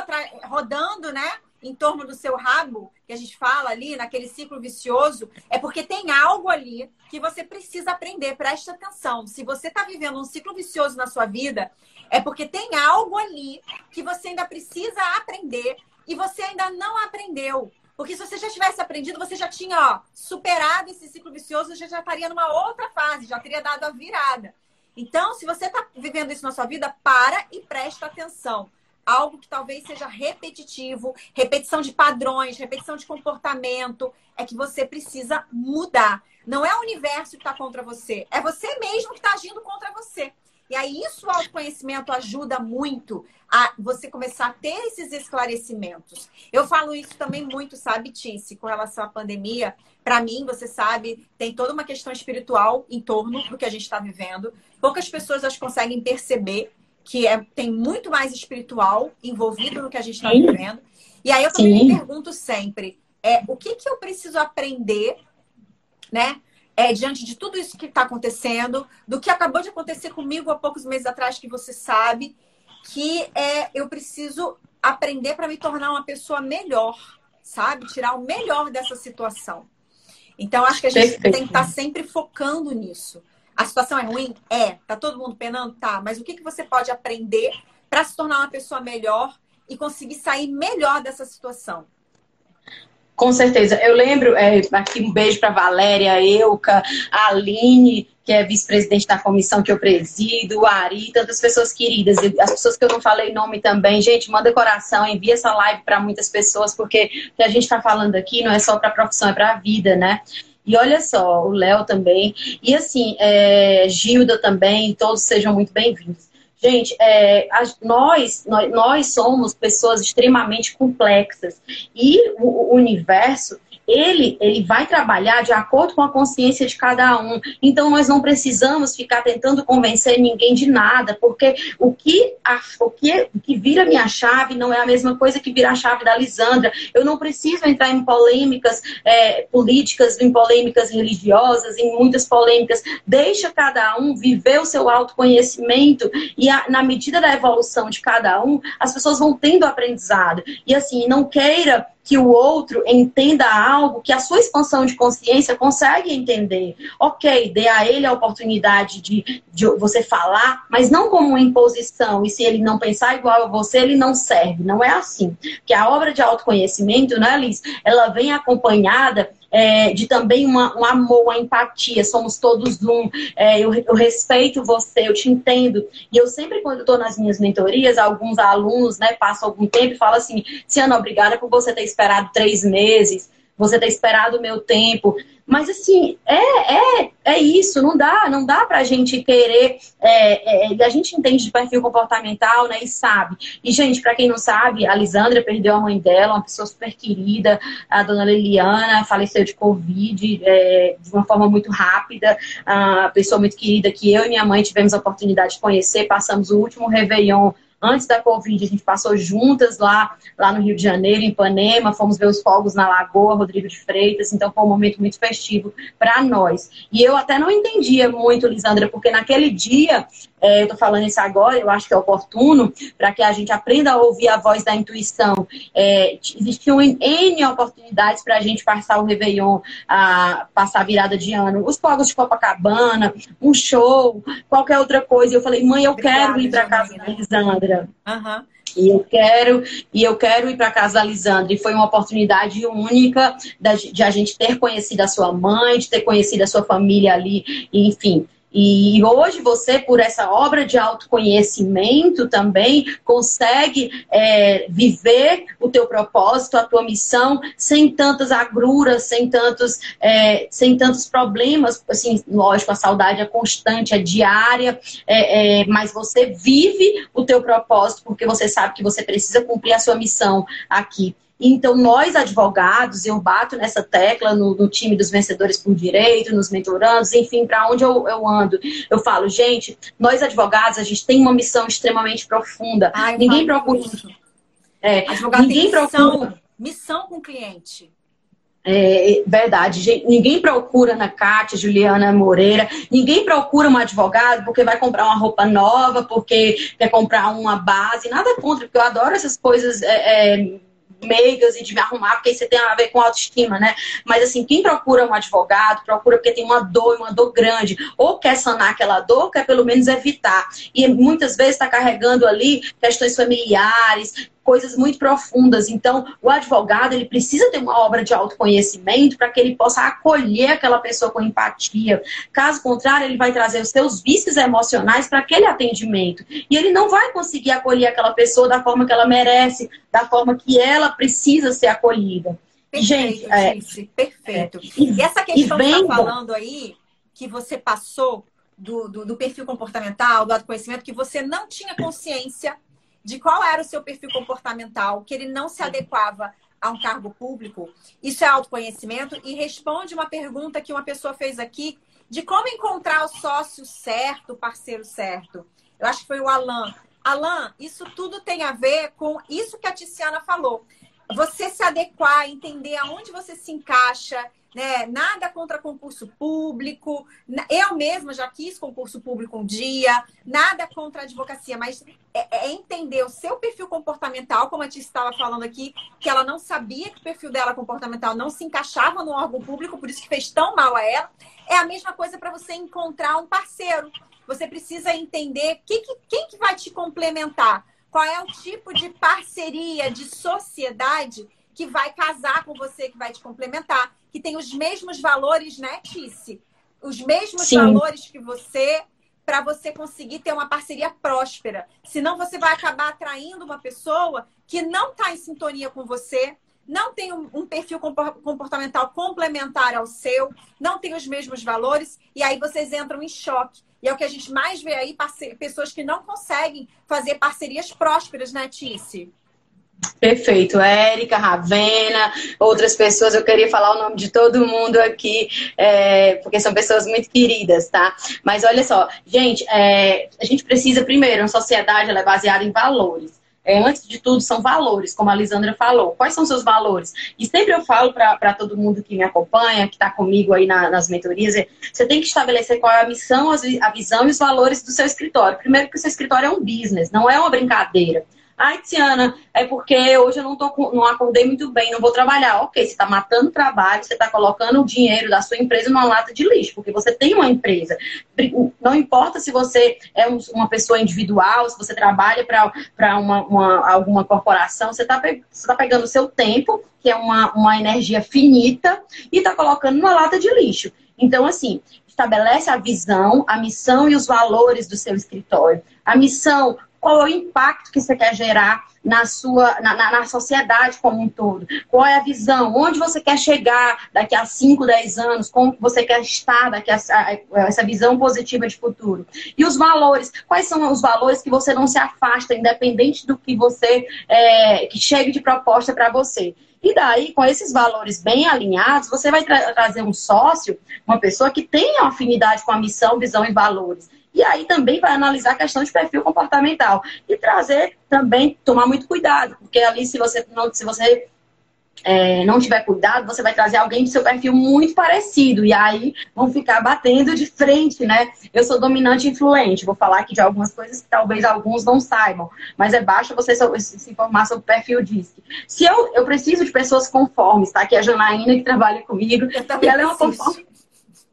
rodando, né? Em torno do seu rabo, que a gente fala ali, naquele ciclo vicioso, é porque tem algo ali que você precisa aprender. Preste atenção. Se você está vivendo um ciclo vicioso na sua vida, é porque tem algo ali que você ainda precisa aprender e você ainda não aprendeu. Porque se você já tivesse aprendido, você já tinha ó, superado esse ciclo vicioso, você já estaria numa outra fase, já teria dado a virada. Então, se você está vivendo isso na sua vida, para e presta atenção algo que talvez seja repetitivo, repetição de padrões, repetição de comportamento, é que você precisa mudar. Não é o universo que está contra você, é você mesmo que está agindo contra você. E aí, isso o autoconhecimento ajuda muito a você começar a ter esses esclarecimentos. Eu falo isso também muito, sabe, Tice, com relação à pandemia. Para mim, você sabe, tem toda uma questão espiritual em torno do que a gente está vivendo. Poucas pessoas as conseguem perceber que é, tem muito mais espiritual envolvido no que a gente está vivendo. E aí eu também Sim. me pergunto sempre, é, o que, que eu preciso aprender, né? é, diante de tudo isso que está acontecendo, do que acabou de acontecer comigo há poucos meses atrás, que você sabe, que é, eu preciso aprender para me tornar uma pessoa melhor, sabe? Tirar o melhor dessa situação. Então, acho que a gente Perfeito. tem que estar tá sempre focando nisso. A situação é ruim? É. Tá todo mundo penando? Tá. Mas o que, que você pode aprender para se tornar uma pessoa melhor e conseguir sair melhor dessa situação? Com certeza. Eu lembro, é, aqui um beijo para Valéria, Euca, Aline, que é vice-presidente da comissão que eu presido, Ari, tantas pessoas queridas, as pessoas que eu não falei nome também. Gente, manda coração, envia essa live para muitas pessoas, porque o que a gente está falando aqui não é só para a profissão, é para a vida, né? E olha só, o Léo também. E assim, é, Gilda também, todos sejam muito bem-vindos. Gente, é, nós, nós, nós somos pessoas extremamente complexas e o, o universo ele, ele vai trabalhar de acordo com a consciência de cada um. Então, nós não precisamos ficar tentando convencer ninguém de nada, porque o que, a, o que, o que vira minha chave não é a mesma coisa que vira a chave da Lisandra. Eu não preciso entrar em polêmicas é, políticas, em polêmicas religiosas, em muitas polêmicas. Deixa cada um viver o seu autoconhecimento e, a, na medida da evolução de cada um, as pessoas vão tendo aprendizado. E assim, não queira que o outro entenda algo que a sua expansão de consciência consegue entender. Ok, dê a ele a oportunidade de, de você falar, mas não como uma imposição. E se ele não pensar igual a você, ele não serve. Não é assim. Porque a obra de autoconhecimento, né, Liz? Ela vem acompanhada é, de também uma, um amor, uma empatia, somos todos um, é, eu, eu, respeito você, eu te entendo. E eu sempre, quando estou nas minhas mentorias, alguns alunos né, passam algum tempo e falam assim, Ciana, obrigada por você ter esperado três meses, você ter esperado o meu tempo. Mas assim, é, é, é isso, não dá, não dá pra gente querer. É, é, a gente entende de perfil comportamental, né? E sabe. E, gente, para quem não sabe, a Lisandra perdeu a mãe dela, uma pessoa super querida, a dona Liliana faleceu de Covid é, de uma forma muito rápida, a pessoa muito querida que eu e minha mãe tivemos a oportunidade de conhecer, passamos o último Réveillon Antes da Covid, a gente passou juntas lá, lá no Rio de Janeiro, em Ipanema, fomos ver os fogos na Lagoa, Rodrigo de Freitas, então foi um momento muito festivo para nós. E eu até não entendia muito, Lisandra, porque naquele dia é, eu estou falando isso agora, eu acho que é oportuno, para que a gente aprenda a ouvir a voz da intuição. É, existiam N oportunidades para a gente passar o Réveillon, a, passar a virada de ano. Os fogos de Copacabana, um show, qualquer outra coisa. Eu falei, mãe, eu Obrigada, quero ir para casa da Lisandra. Uhum. E eu quero, e eu quero ir para casa da Lisandra. E foi uma oportunidade única de a gente ter conhecido a sua mãe, de ter conhecido a sua família ali, enfim. E hoje você, por essa obra de autoconhecimento também, consegue é, viver o teu propósito, a tua missão, sem tantas agruras, sem tantos, é, sem tantos problemas. Assim, lógico, a saudade é constante, é diária, é, é, mas você vive o teu propósito porque você sabe que você precisa cumprir a sua missão aqui. Então, nós advogados, eu bato nessa tecla no, no time dos vencedores por direito, nos mentorandos, enfim, para onde eu, eu, ando. Eu falo, gente, nós advogados, a gente tem uma missão extremamente profunda. Ai, ninguém procura. É, Advogado ninguém tem missão, procura. Missão com o cliente. É, verdade, gente, ninguém procura na Cátia, Juliana Moreira, ninguém procura um advogado porque vai comprar uma roupa nova, porque quer comprar uma base, nada contra, porque eu adoro essas coisas é, é, meigas e de me arrumar, porque isso tem a ver com autoestima, né? Mas assim, quem procura um advogado, procura porque tem uma dor, uma dor grande, ou quer sanar aquela dor, quer pelo menos evitar. E muitas vezes está carregando ali questões familiares, coisas muito profundas. Então, o advogado ele precisa ter uma obra de autoconhecimento para que ele possa acolher aquela pessoa com empatia. Caso contrário, ele vai trazer os seus vícios emocionais para aquele atendimento e ele não vai conseguir acolher aquela pessoa da forma que ela merece, da forma que ela precisa ser acolhida. Perfeito, gente, é, perfeito. É, e, e, essa questão e vem, que está falando aí, que você passou do, do, do perfil comportamental, do autoconhecimento, que você não tinha consciência de qual era o seu perfil comportamental, que ele não se adequava a um cargo público, isso é autoconhecimento e responde uma pergunta que uma pessoa fez aqui de como encontrar o sócio certo, o parceiro certo. Eu acho que foi o Alan. Alan, isso tudo tem a ver com isso que a Tiziana falou. Você se adequar, entender aonde você se encaixa, né? Nada contra concurso público. Eu mesma já quis concurso público um dia, nada contra advocacia, mas é, é entender o seu perfil comportamental, como a Tia estava falando aqui, que ela não sabia que o perfil dela comportamental não se encaixava no órgão público, por isso que fez tão mal a ela. É a mesma coisa para você encontrar um parceiro. Você precisa entender que, que, quem que vai te complementar. Qual é o tipo de parceria, de sociedade que vai casar com você, que vai te complementar, que tem os mesmos valores, né, Tice? Os mesmos Sim. valores que você, para você conseguir ter uma parceria próspera. Senão você vai acabar atraindo uma pessoa que não está em sintonia com você, não tem um, perfil comportamental complementar ao seu, não tem os mesmos valores, e aí vocês entram em choque. E é o que a gente mais vê aí, pessoas que não conseguem fazer parcerias prósperas, né, Tice? Perfeito. Érica, Ravena, outras pessoas, eu queria falar o nome de todo mundo aqui, é, porque são pessoas muito queridas, tá? Mas olha só, gente, é, a gente precisa, primeiro, uma sociedade ela é baseada em valores. É, antes de tudo, são valores, como a Lisandra falou. Quais são seus valores? E sempre eu falo para todo mundo que me acompanha, que está comigo aí na, nas mentorias, é, você tem que estabelecer qual é a missão, a visão e os valores do seu escritório. Primeiro que o seu escritório é um business, não é uma brincadeira. Ai, Tiana, é porque hoje eu não, tô, não acordei muito bem, não vou trabalhar. Ok, você está matando trabalho, você está colocando o dinheiro da sua empresa numa lata de lixo, porque você tem uma empresa. Não importa se você é uma pessoa individual, se você trabalha para uma, uma, alguma corporação, você está tá pegando o seu tempo, que é uma, uma energia finita, e está colocando numa lata de lixo. Então, assim, estabelece a visão, a missão e os valores do seu escritório. A missão, qual é o impacto que você quer gerar na sua na, na, na, sociedade como um todo. Qual é a visão? Onde você quer chegar daqui a 5, 10 anos? Como você quer estar daqui a, a, essa visão positiva de futuro? E os valores? Quais são os valores que você não se afasta, independente do que você é, que chegue de proposta para você? E daí, com esses valores bem alinhados, você vai tra trazer um sócio, uma pessoa que tenha afinidade com a missão, visão e valores. E aí também vai analisar a questão de perfil comportamental. E trazer também, tomar muito cuidado, porque ali se você não, se você é, não tiver cuidado, você vai trazer alguém do seu perfil muito parecido. E aí vão ficar batendo de frente, né? Eu sou dominante e influente. Vou falar aqui de algumas coisas que talvez alguns não saibam. Mas é baixa você se informar sobre o perfil DISC. Se eu, eu preciso de pessoas conformes, tá? Aqui é a Janaína que trabalha comigo. e ela é uma conforme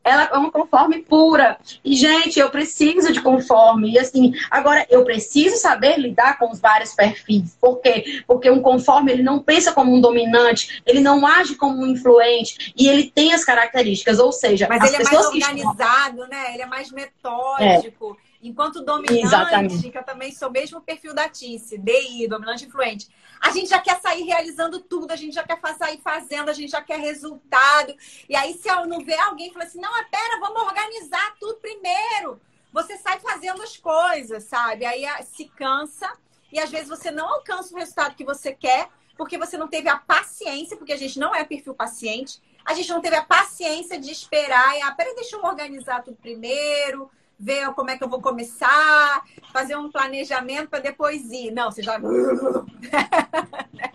ela é uma conforme pura. E, gente, eu preciso de conforme. E, assim, agora, eu preciso saber lidar com os vários perfis. Por quê? Porque um conforme, ele não pensa como um dominante, ele não age como um influente, e ele tem as características, ou seja... Mas ele é mais organizado, estão... né? Ele é mais metódico. É. Enquanto dominante, Exatamente. que eu também sou mesmo perfil da Tice, DI, dominante influente. A gente já quer sair realizando tudo, a gente já quer sair fazendo, a gente já quer resultado. E aí, se eu não ver alguém fala assim, não, pera, vamos organizar tudo primeiro. Você sai fazendo as coisas, sabe? Aí se cansa e às vezes você não alcança o resultado que você quer, porque você não teve a paciência, porque a gente não é perfil paciente, a gente não teve a paciência de esperar. E, ah, peraí, deixa eu organizar tudo primeiro ver como é que eu vou começar, fazer um planejamento para depois ir. Não, você já. <laughs>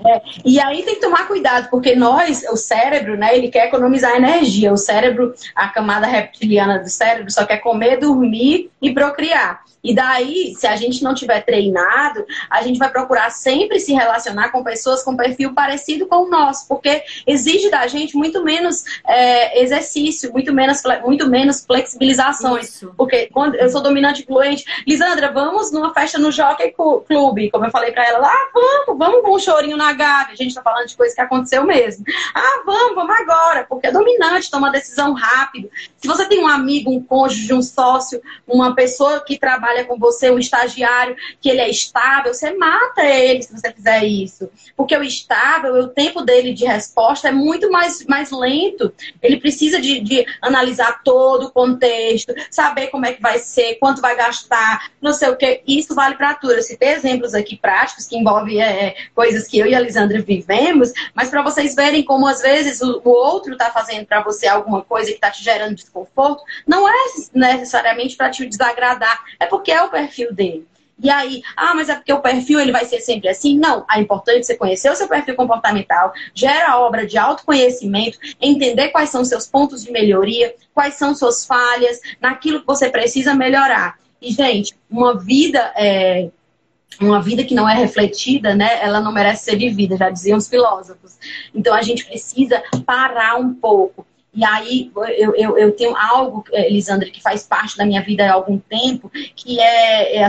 É, e aí tem que tomar cuidado, porque nós, o cérebro, né, ele quer economizar energia. O cérebro, a camada reptiliana do cérebro, só quer comer, dormir e procriar. E daí, se a gente não tiver treinado, a gente vai procurar sempre se relacionar com pessoas com perfil parecido com o nosso, porque exige da gente muito menos é, exercício, muito menos, muito menos flexibilizações. Isso. Porque quando eu sou dominante influente, Lisandra, vamos numa festa no Jockey Club, como eu falei para ela ah, vamos, vamos com um chorinho na a Gabi, a gente está falando de coisa que aconteceu mesmo. Ah, vamos, vamos agora, porque é dominante, toma decisão rápido. Se você tem um amigo, um cônjuge, um sócio, uma pessoa que trabalha com você, um estagiário, que ele é estável, você mata ele se você fizer isso. Porque o estável, o tempo dele de resposta é muito mais, mais lento. Ele precisa de, de analisar todo o contexto, saber como é que vai ser, quanto vai gastar, não sei o que. Isso vale para tudo. Eu citei exemplos aqui práticos que envolvem é, coisas que eu e a Lisandra vivemos, mas para vocês verem como às vezes o, o outro está fazendo para você alguma coisa que está te gerando desconforto, não é necessariamente para te desagradar, é porque é o perfil dele. E aí, ah, mas é porque o perfil ele vai ser sempre assim? Não, é importante você conhecer o seu perfil comportamental, gera obra de autoconhecimento, entender quais são seus pontos de melhoria, quais são suas falhas, naquilo que você precisa melhorar. E, gente, uma vida é, uma vida que não é refletida, né, ela não merece ser vivida, já diziam os filósofos. Então a gente precisa parar um pouco. E aí eu, eu, eu tenho algo, Elisandra, que faz parte da minha vida há algum tempo, que é, é,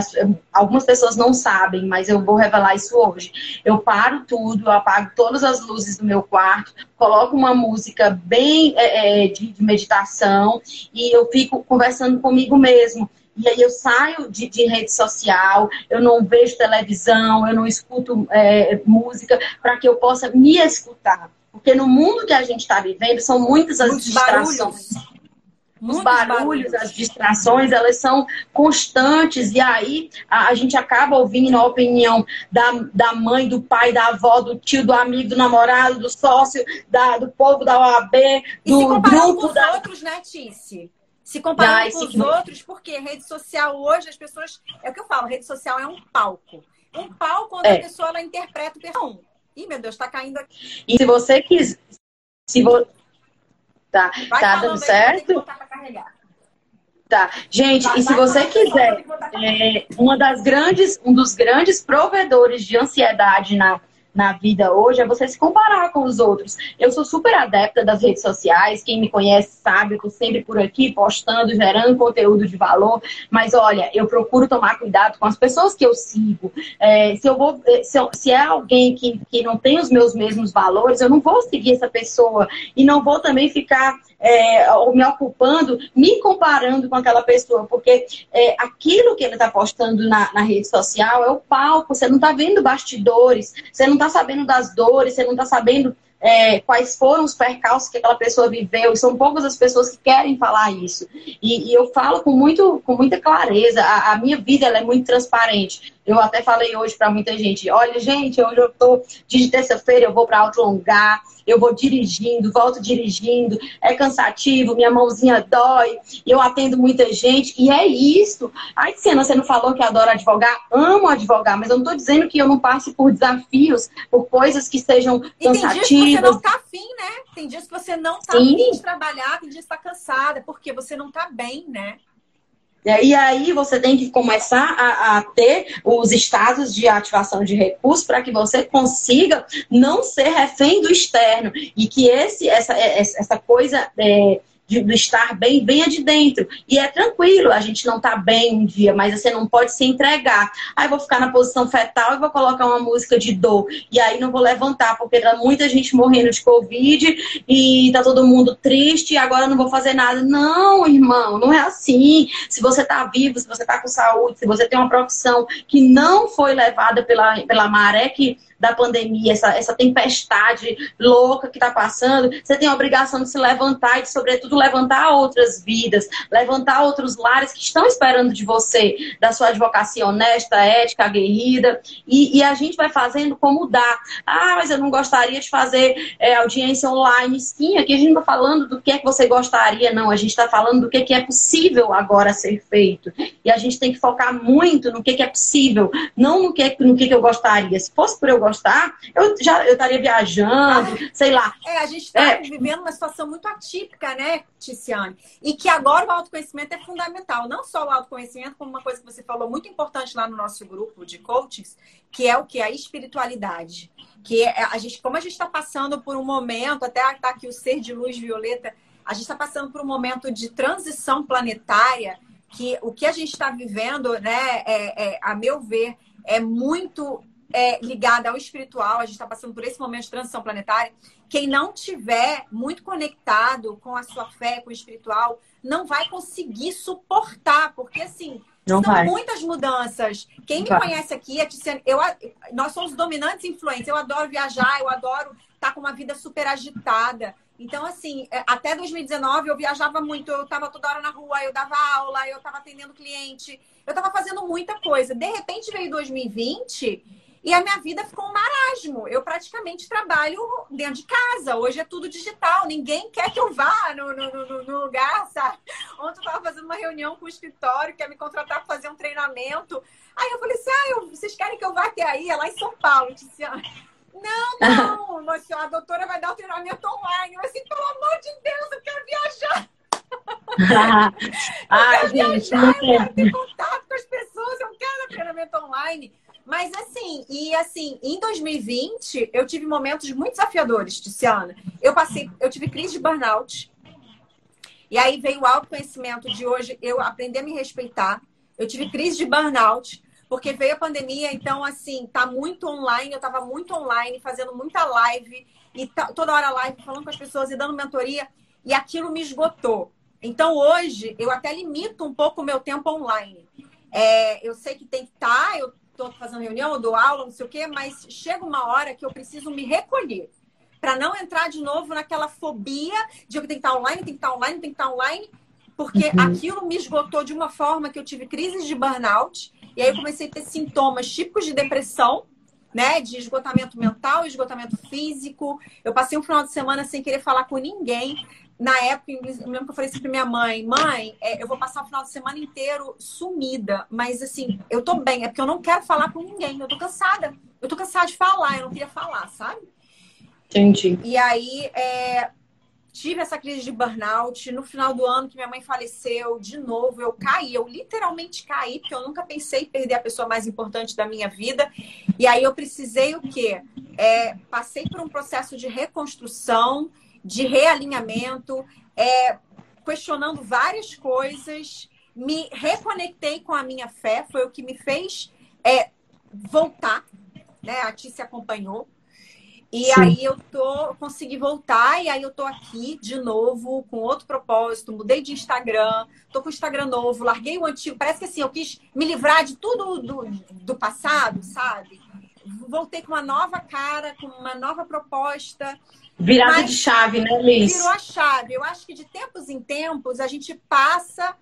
algumas pessoas não sabem, mas eu vou revelar isso hoje. Eu paro tudo, eu apago todas as luzes do meu quarto, coloco uma música bem é de, de meditação e eu fico conversando comigo mesmo. E aí eu saio de, de, rede social, eu não vejo televisão, eu não escuto é, música, para que eu possa me escutar. Porque no mundo que a gente está vivendo, são muitas as Muitos distrações. Barulhos. Os barulhos, barulhos, as distrações, elas são constantes. E aí a, a, gente acaba ouvindo a opinião da, da mãe, do pai, da avó, do tio, do amigo, do namorado, do sócio, da, do povo da OAB, do grupo com os da... outros, né, Tice? Se comparando com os outros, porque rede social hoje as pessoas. É o que eu falo, rede social é um palco. Um palco onde é. a pessoa ela interpreta o personagem. Ih, meu Deus, tá caindo aqui. E se você quiser. Se vo... Tá, tá dando certo? Tá. Gente, vai, e se vai, você vai, quiser, é, uma das grandes, um dos grandes provedores de ansiedade na, na vida hoje é você se comparar com os outros. Eu sou super adepta das redes sociais, quem me conhece sabe, eu tô sempre por aqui postando, gerando conteúdo de valor, mas olha, eu procuro tomar cuidado com as pessoas que eu sigo. É, se eu vou, é, se, eu, se, é alguém que, que não tem os meus mesmos valores, eu não vou seguir essa pessoa e não vou também ficar é, me ocupando, me comparando com aquela pessoa, porque é, aquilo que ele está postando na, na, rede social é o palco, você não está vendo bastidores, você não está sabendo das dores, você não está sabendo é, quais foram os percalços que aquela pessoa viveu. São poucas as pessoas que querem falar isso. E, e eu falo com, muito, com muita clareza. A, a minha vida é muito transparente. Eu até falei hoje para muita gente: olha, gente, hoje eu estou de terça-feira, eu vou para Alto Longar, eu vou dirigindo, volto dirigindo, é cansativo, minha mãozinha dói, eu atendo muita gente, e é isso. Ai, Cena, você não falou que adora advogar? Amo advogar, mas eu não estou dizendo que eu não passe por desafios, por coisas que sejam cansativas. tem dias que você não está afim, né? Tem dias que você não está afim de trabalhar, tem dias que está cansada, porque você não está bem, né? E aí você tem que começar a, a ter os estados de ativação de recursos para que você consiga não ser refém do externo. E que esse, essa, essa coisa é, de, do estar bem, venha de dentro. E é tranquilo, a gente não tá bem um dia, mas você não pode se entregar. Aí vou ficar na posição fetal e vou colocar uma música de dor. E aí não vou levantar, porque tá muita gente morrendo de Covid e tá todo mundo triste e agora não vou fazer nada. Não, irmão, não é assim. Se você tá vivo, se você tá com saúde, se você tem uma profissão que não foi levada pela, pela maré que da pandemia, essa, essa tempestade louca que está passando, você tem a obrigação de se levantar e, sobretudo, levantar outras vidas, levantar outros lares que estão esperando de você, da sua advocacia honesta, ética, aguerrida. E, e a gente vai fazendo como dá. Ah, mas eu não gostaria de fazer é, audiência online. Sim, aqui a gente não está falando do que é que você gostaria, não. A gente está falando do que é, que é possível agora ser feito. E a gente tem que focar muito no que, é que é possível, não no que, no que, que eu gostaria. Se fosse por eu gostar, gostar, eu já eu estaria viajando, ah, sei lá. É, a gente está é. vivendo uma situação muito atípica, né, Ticiane? E que agora o autoconhecimento é fundamental. Não só o autoconhecimento, como uma coisa que você falou muito importante lá no nosso grupo de coaches, que é o que? A espiritualidade. Que é, a gente, como a gente está passando por um momento, até tá aqui o ser de luz violeta, a gente está passando por um momento de transição planetária que o que a gente está vivendo, né, é, é, a meu ver, é muito é, ligada ao espiritual, a gente está passando por esse momento de transição planetária. Quem não tiver muito conectado com a sua fé, com o espiritual, não vai conseguir suportar, porque assim. Não são vai. muitas mudanças. Quem me vai. conhece aqui, a Tiziane, eu, nós somos dominantes influentes. Eu adoro viajar, eu adoro estar tá com uma vida super agitada. Então, assim, é, até 2019 eu viajava muito, eu estava toda hora na rua, eu dava aula, eu estava atendendo cliente, eu estava fazendo muita coisa. De repente veio 2020 e a minha vida ficou um marasmo. Eu praticamente trabalho dentro de casa. Hoje é tudo digital. Ninguém quer que eu vá no, no, no lugar, sabe? Ontem eu estava fazendo uma reunião com o escritório, quer me contratar para fazer um treinamento. Aí eu falei assim: ah, eu, vocês querem que eu vá até aí? É lá em São Paulo, Tiziana. Não, <laughs> não, mas a doutora vai dar o treinamento online. Eu assim, pelo amor de Deus, eu quero viajar. <laughs> eu quero gente, viajar, eu quero ter contato com as pessoas, eu quero treinamento online. Mas assim, e assim, em 2020, eu tive momentos muito desafiadores, Tiziana. Eu passei, eu tive crise de burnout. E aí veio o autoconhecimento de hoje, eu aprender a me respeitar. Eu tive crise de burnout, porque veio a pandemia, então assim, tá muito online, eu tava muito online, fazendo muita live e toda hora live falando com as pessoas e dando mentoria, e aquilo me esgotou. Então hoje eu até limito um pouco o meu tempo online. É, eu sei que tem que estar, tá, eu estou fazendo reunião, eu dou aula, não sei o quê, mas chega uma hora que eu preciso me recolher para não entrar de novo naquela fobia de eu tenho que estar online, tem que estar online, tem que estar online, porque uhum. aquilo me esgotou de uma forma que eu tive crises de burnout e aí eu comecei a ter sintomas típicos de depressão, né, de esgotamento mental, esgotamento físico. Eu passei um final de semana sem querer falar com ninguém na época, eu lembro que eu falei assim pra minha mãe, mãe, é, eu vou passar o final de semana inteiro sumida, mas assim, eu tô bem, é porque eu não quero falar com ninguém, eu tô cansada. Eu tô cansada de falar, eu não queria falar, sabe? Entendi. E aí, é, tive essa crise de burnout. No final do ano que minha mãe faleceu, de novo, eu caí. Eu literalmente caí, porque eu nunca pensei em perder a pessoa mais importante da minha vida. E aí eu precisei o quê? É, passei por um processo de reconstrução de realinhamento, é, questionando várias coisas, me reconectei com a minha fé, foi o que me fez é, voltar, né? A Ti se acompanhou. E Sim. aí eu tô, consegui voltar, e aí eu tô aqui de novo, com outro propósito, mudei de Instagram, tô com o Instagram novo, larguei o antigo. Parece que assim, eu quis me livrar de tudo do, do passado, sabe? Voltei com uma nova cara, com uma nova proposta. Virada Mas de chave, né, Liz? Virou a chave. Eu acho que de tempos em tempos a gente passa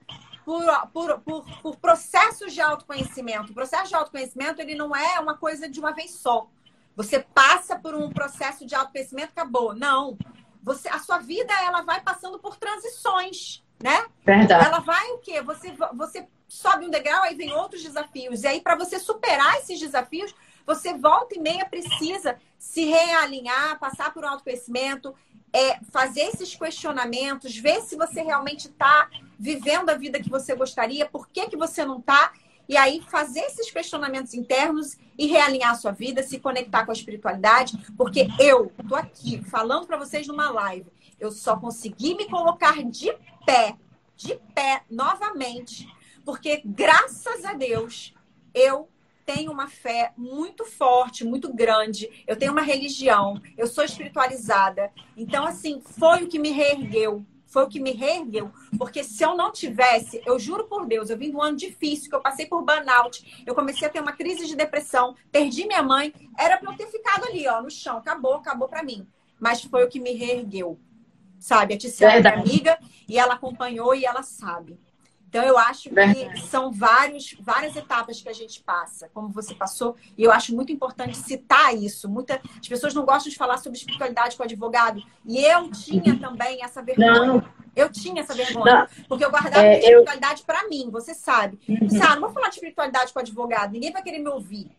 por, por, por, por processos de autoconhecimento. O processo de autoconhecimento ele não é uma coisa de uma vez só. Você passa por um processo de autoconhecimento, acabou. Não. Você, a sua vida ela vai passando por transições, né? Verdade. Ela vai o quê? Você, você sobe um degrau, aí vem outros desafios. E aí, para você superar esses desafios, você volta e meia precisa se realinhar, passar por um autoconhecimento, é, fazer esses questionamentos, ver se você realmente está vivendo a vida que você gostaria, por que, que você não está, e aí fazer esses questionamentos internos e realinhar a sua vida, se conectar com a espiritualidade, porque eu tô aqui falando para vocês numa live, eu só consegui me colocar de pé, de pé novamente, porque graças a Deus eu tenho uma fé muito forte, muito grande. Eu tenho uma religião, eu sou espiritualizada. Então, assim, foi o que me reergueu. Foi o que me reergueu. Porque se eu não tivesse, eu juro por Deus, eu vim de um ano difícil, que eu passei por burnout, eu comecei a ter uma crise de depressão, perdi minha mãe, era para eu ter ficado ali, ó, no chão. Acabou, acabou para mim. Mas foi o que me reergueu. Sabe? A Tiziana é minha amiga e ela acompanhou e ela sabe. Então, eu acho que são vários, várias etapas que a gente passa, como você passou, e eu acho muito importante citar isso. Muita, as pessoas não gostam de falar sobre espiritualidade com advogado, e eu tinha também essa vergonha. Não. Eu tinha essa vergonha, não. porque eu guardava é, espiritualidade eu... para mim, você sabe. Uhum. Ah, não vou falar de espiritualidade com advogado, ninguém vai querer me ouvir.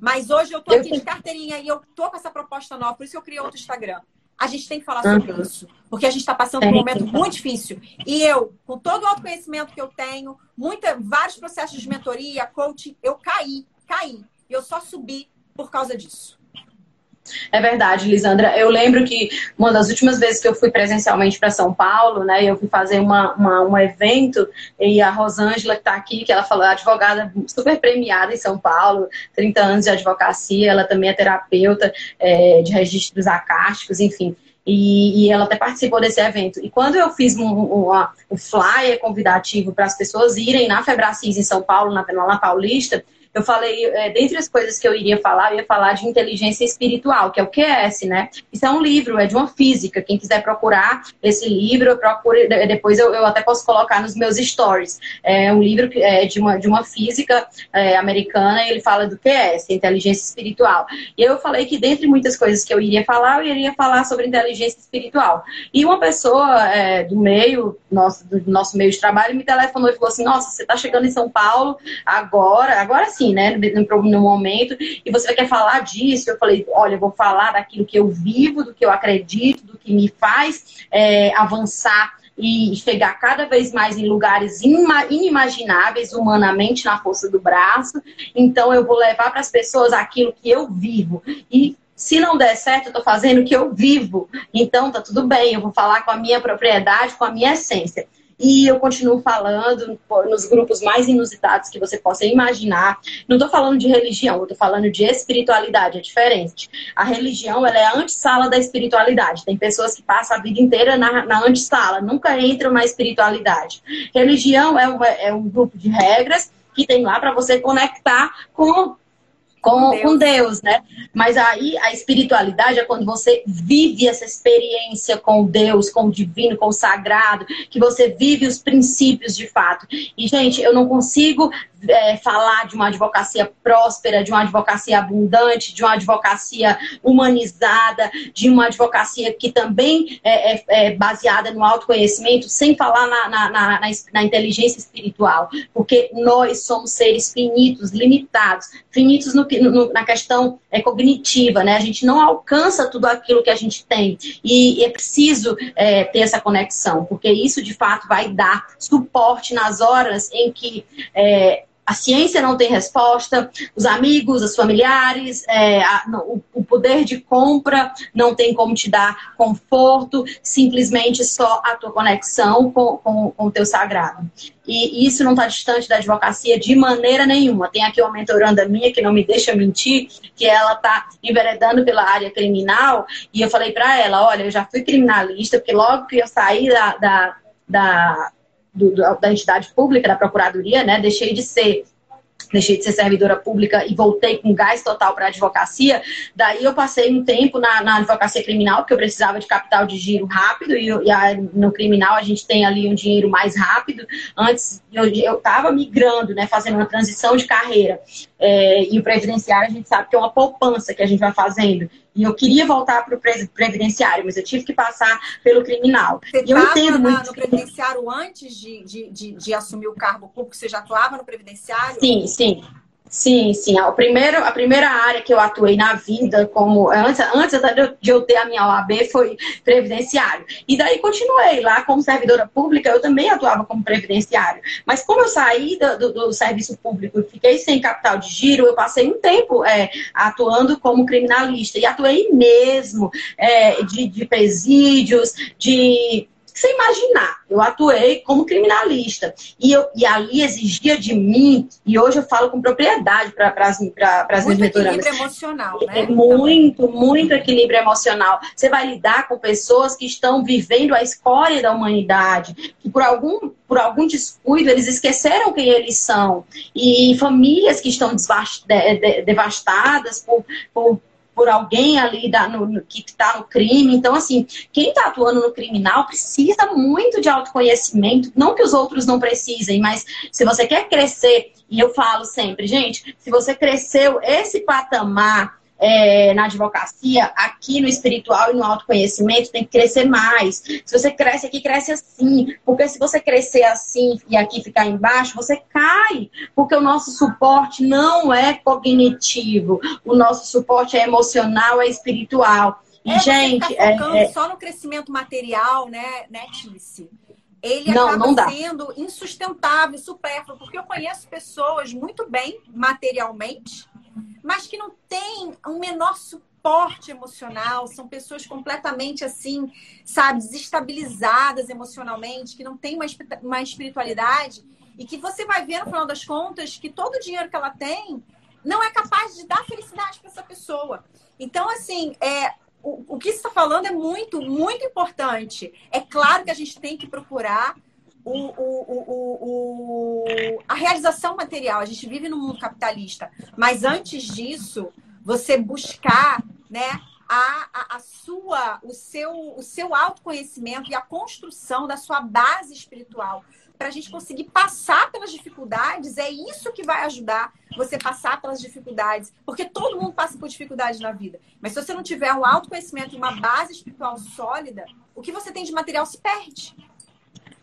Mas hoje eu tô aqui de carteirinha e eu tô com essa proposta nova, por isso eu criei outro Instagram a gente tem que falar sobre uhum. isso. Porque a gente está passando por um momento muito difícil. E eu, com todo o autoconhecimento que eu tenho, muita, vários processos de mentoria, coaching, eu caí, caí. E eu só subi por causa disso. É verdade, Lisandra. Eu lembro que uma das últimas vezes que eu fui presencialmente para São Paulo, né, eu fui fazer uma, uma, um evento e a Rosângela, que está aqui, que ela falou, advogada super premiada em São Paulo, 30 anos de advocacia, ela também é terapeuta é, de registros acásticos, enfim. E, e, ela até participou desse evento. E quando eu fiz um, um, um flyer convidativo para as pessoas irem na Febracis em São Paulo, na, na Paulista, eu falei, é, dentre as coisas que eu iria falar, eu ia falar de inteligência espiritual, que é o QS, né? Isso é um livro, é de uma física. Quem quiser procurar esse livro, procure, depois eu, eu até posso colocar nos meus stories. É um livro é, de, uma, de uma física é, americana e ele fala do QS, inteligência espiritual. E eu falei que dentre muitas coisas que eu iria falar, eu iria falar sobre inteligência espiritual. E uma pessoa é, do meio, nosso, do nosso meio de trabalho, me telefonou e falou assim: Nossa, você está chegando em São Paulo agora, agora sim assim, né, no, momento, e você quer falar disso. Eu falei, olha, eu vou falar daquilo que eu vivo, do que eu acredito, do que me faz é, avançar e chegar cada vez mais em lugares inimagináveis humanamente na força do braço. Então eu vou levar para as pessoas aquilo que eu vivo. E se não der certo, eu estou fazendo o que eu vivo. Então tá tudo bem, eu vou falar com a minha propriedade, com a minha essência. E eu continuo falando nos grupos mais inusitados que você possa imaginar. Não estou falando de religião, eu falando de espiritualidade, é diferente. A religião ela é a antessala da espiritualidade. Tem pessoas que passam a vida inteira na, na antessala, nunca entram na espiritualidade. Religião é, uma, é um grupo de regras que tem lá para você conectar com com Deus. com Deus, né? Mas aí a espiritualidade é quando você vive essa experiência com Deus, com o divino, com o sagrado, que você vive os princípios de fato. E, gente, eu não consigo é, falar de uma advocacia próspera, de uma advocacia abundante, de uma advocacia humanizada, de uma advocacia que também é, é, é baseada no autoconhecimento, sem falar na, na, na, na, inteligência espiritual, porque nós somos seres finitos, limitados, finitos no, no, na questão é, cognitiva, né? A gente não alcança tudo aquilo que a gente tem e é preciso é, ter essa conexão, porque isso de fato vai dar suporte nas horas em que é, a ciência não tem resposta, os amigos, os familiares, é, a, o, o, poder de compra não tem como te dar conforto, simplesmente só a tua conexão com, com, com o teu sagrado. E isso não está distante da advocacia de maneira nenhuma. Tem aqui uma mentoranda minha que não me deixa mentir, que ela está enveredando pela área criminal, e eu falei para ela, olha, eu já fui criminalista, porque logo que eu saí da, da, da do, da entidade pública, da Procuradoria, né? Deixei de ser deixei de ser servidora pública e voltei com gás total para a advocacia. Daí eu passei um tempo na, na, advocacia criminal, porque eu precisava de capital de giro rápido, e, e a, no criminal a gente tem ali um dinheiro mais rápido. Antes eu estava migrando, né, fazendo uma transição de carreira. É, e o previdenciário a gente sabe que é uma poupança que a gente vai fazendo. E eu queria voltar para o previdenciário, mas eu tive que passar pelo criminal. Você e eu entendo na, muito. no previdenciário antes de, de, de, de, assumir o cargo público? Você já atuava no previdenciário? Sim, sim. Sim, sim. A primeira, a primeira área que eu atuei na vida, como antes, antes de eu ter a minha OAB, foi previdenciário. E daí continuei lá como servidora pública, eu também atuava como previdenciário. Mas como eu saí do, do, serviço público e fiquei sem capital de giro, eu passei um tempo é, atuando como criminalista. E atuei mesmo é, de, de presídios, de você imaginar, eu atuei como criminalista e, eu, e ali exigia de mim, e hoje eu falo com propriedade para as mentorandas. equilíbrio emocional, né? É muito, muito equilíbrio emocional. Você vai lidar com pessoas que estão vivendo a escória da humanidade, que por algum, por algum descuido eles esqueceram quem eles são, e famílias que estão devastadas por, por por alguém ali da, no, que está no crime. Então, assim, quem está atuando no criminal precisa muito de autoconhecimento. Não que os outros não precisem, mas se você quer crescer, e eu falo sempre, gente, se você cresceu esse patamar é, na advocacia, aqui no espiritual e no autoconhecimento, tem que crescer mais. Se você cresce aqui, cresce assim. Porque se você crescer assim e aqui ficar embaixo, você cai. Porque o nosso suporte não é cognitivo. O nosso suporte é emocional, é espiritual. E, é, gente, você tá focando é, é, só no crescimento material, né, né Tice? Ele não, acaba não sendo insustentável, supérfluo, porque eu conheço pessoas muito bem materialmente, mas que não tem um menor suporte emocional, são pessoas completamente assim, sabe, desestabilizadas emocionalmente, que não têm uma, uma espiritualidade e que você vai ver no final das contas que todo o dinheiro que ela tem não é capaz de dar felicidade para essa pessoa. Então, assim, é, o, o que você está falando é muito, muito importante. É claro que a gente tem que procurar o, o, o, a realização material. A gente vive no mundo capitalista. Mas antes disso, você buscar né, a, a, a, sua, o seu, o seu autoconhecimento e a construção da sua base espiritual para a gente conseguir passar pelas dificuldades, é isso que vai ajudar você passar pelas dificuldades. Porque todo mundo passa por dificuldades na vida. Mas se você não tiver um autoconhecimento e uma base espiritual sólida, o que você tem de material se perde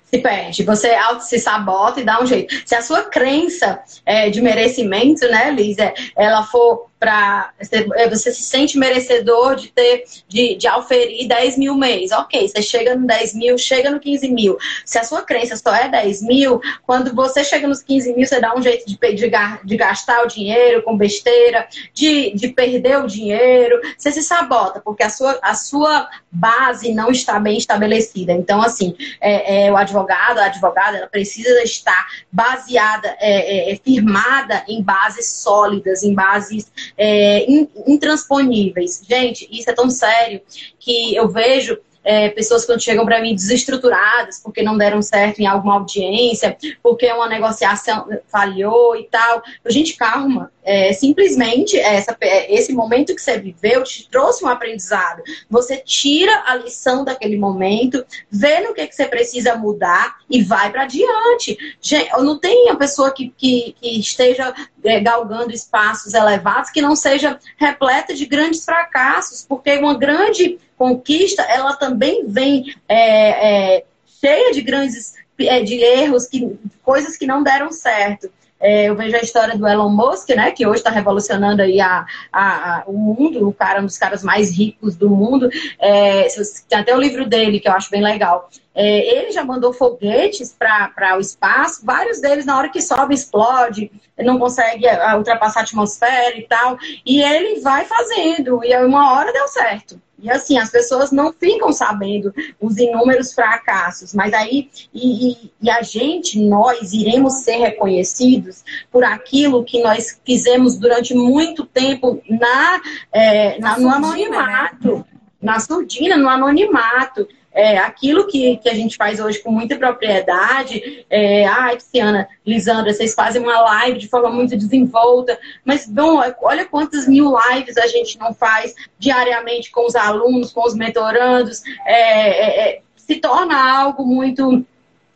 se perde, você auto se sabota e dá um jeito. Se a sua crença é, de merecimento, né, Liz, é, ela for para é, você se sente merecedor de ter de, de auferir 10 mil mês. Ok, você chega no 10 mil, chega no 15 mil. Se a sua crença só é 10 mil, quando você chega nos 15 mil, você dá um jeito de, de, de gastar o dinheiro com besteira, de, de perder o dinheiro, você se sabota, porque a sua, a sua base não está bem estabelecida. Então, assim, é, é o advogado, a advogada, ela precisa estar baseada, é, é, é firmada em bases sólidas, em bases é, intransponíveis. Gente, isso é tão sério que eu vejo é, pessoas quando chegam para mim desestruturadas porque não deram certo em alguma audiência, porque uma negociação falhou e tal. Gente, calma. É, simplesmente essa, é, esse momento que você viveu te trouxe um aprendizado. Você tira a lição daquele momento, vê no que, que você precisa mudar e vai para diante. Gente, não tem a pessoa que, que, que esteja é, galgando espaços elevados que não seja repleta de grandes fracassos, porque uma grande conquista, ela também vem é, é, cheia de grandes é, de erros, que, coisas que não deram certo. É, eu vejo a história do Elon Musk, né, que hoje está revolucionando aí a, a, a, o mundo, o cara, um dos caras mais ricos do mundo. É, tem até o livro dele, que eu acho bem legal. É, ele já mandou foguetes para o espaço, vários deles, na hora que sobe, explode, não consegue é, ultrapassar a atmosfera e tal. E ele vai fazendo, e uma hora deu certo. E assim, as pessoas não ficam sabendo os inúmeros fracassos, mas aí, e, e, e, a gente, nós, iremos ser reconhecidos por aquilo que nós fizemos durante muito tempo na, é, na, na no surdina, anonimato. Né? Na surdina, no anonimato é, aquilo que, que a gente faz hoje com muita propriedade, é, ah, Tiziana, Lisandra, vocês fazem uma live de forma muito desenvolta, mas bom, olha quantas mil lives a gente não faz diariamente com os alunos, com os mentorandos, é, é, é se torna algo muito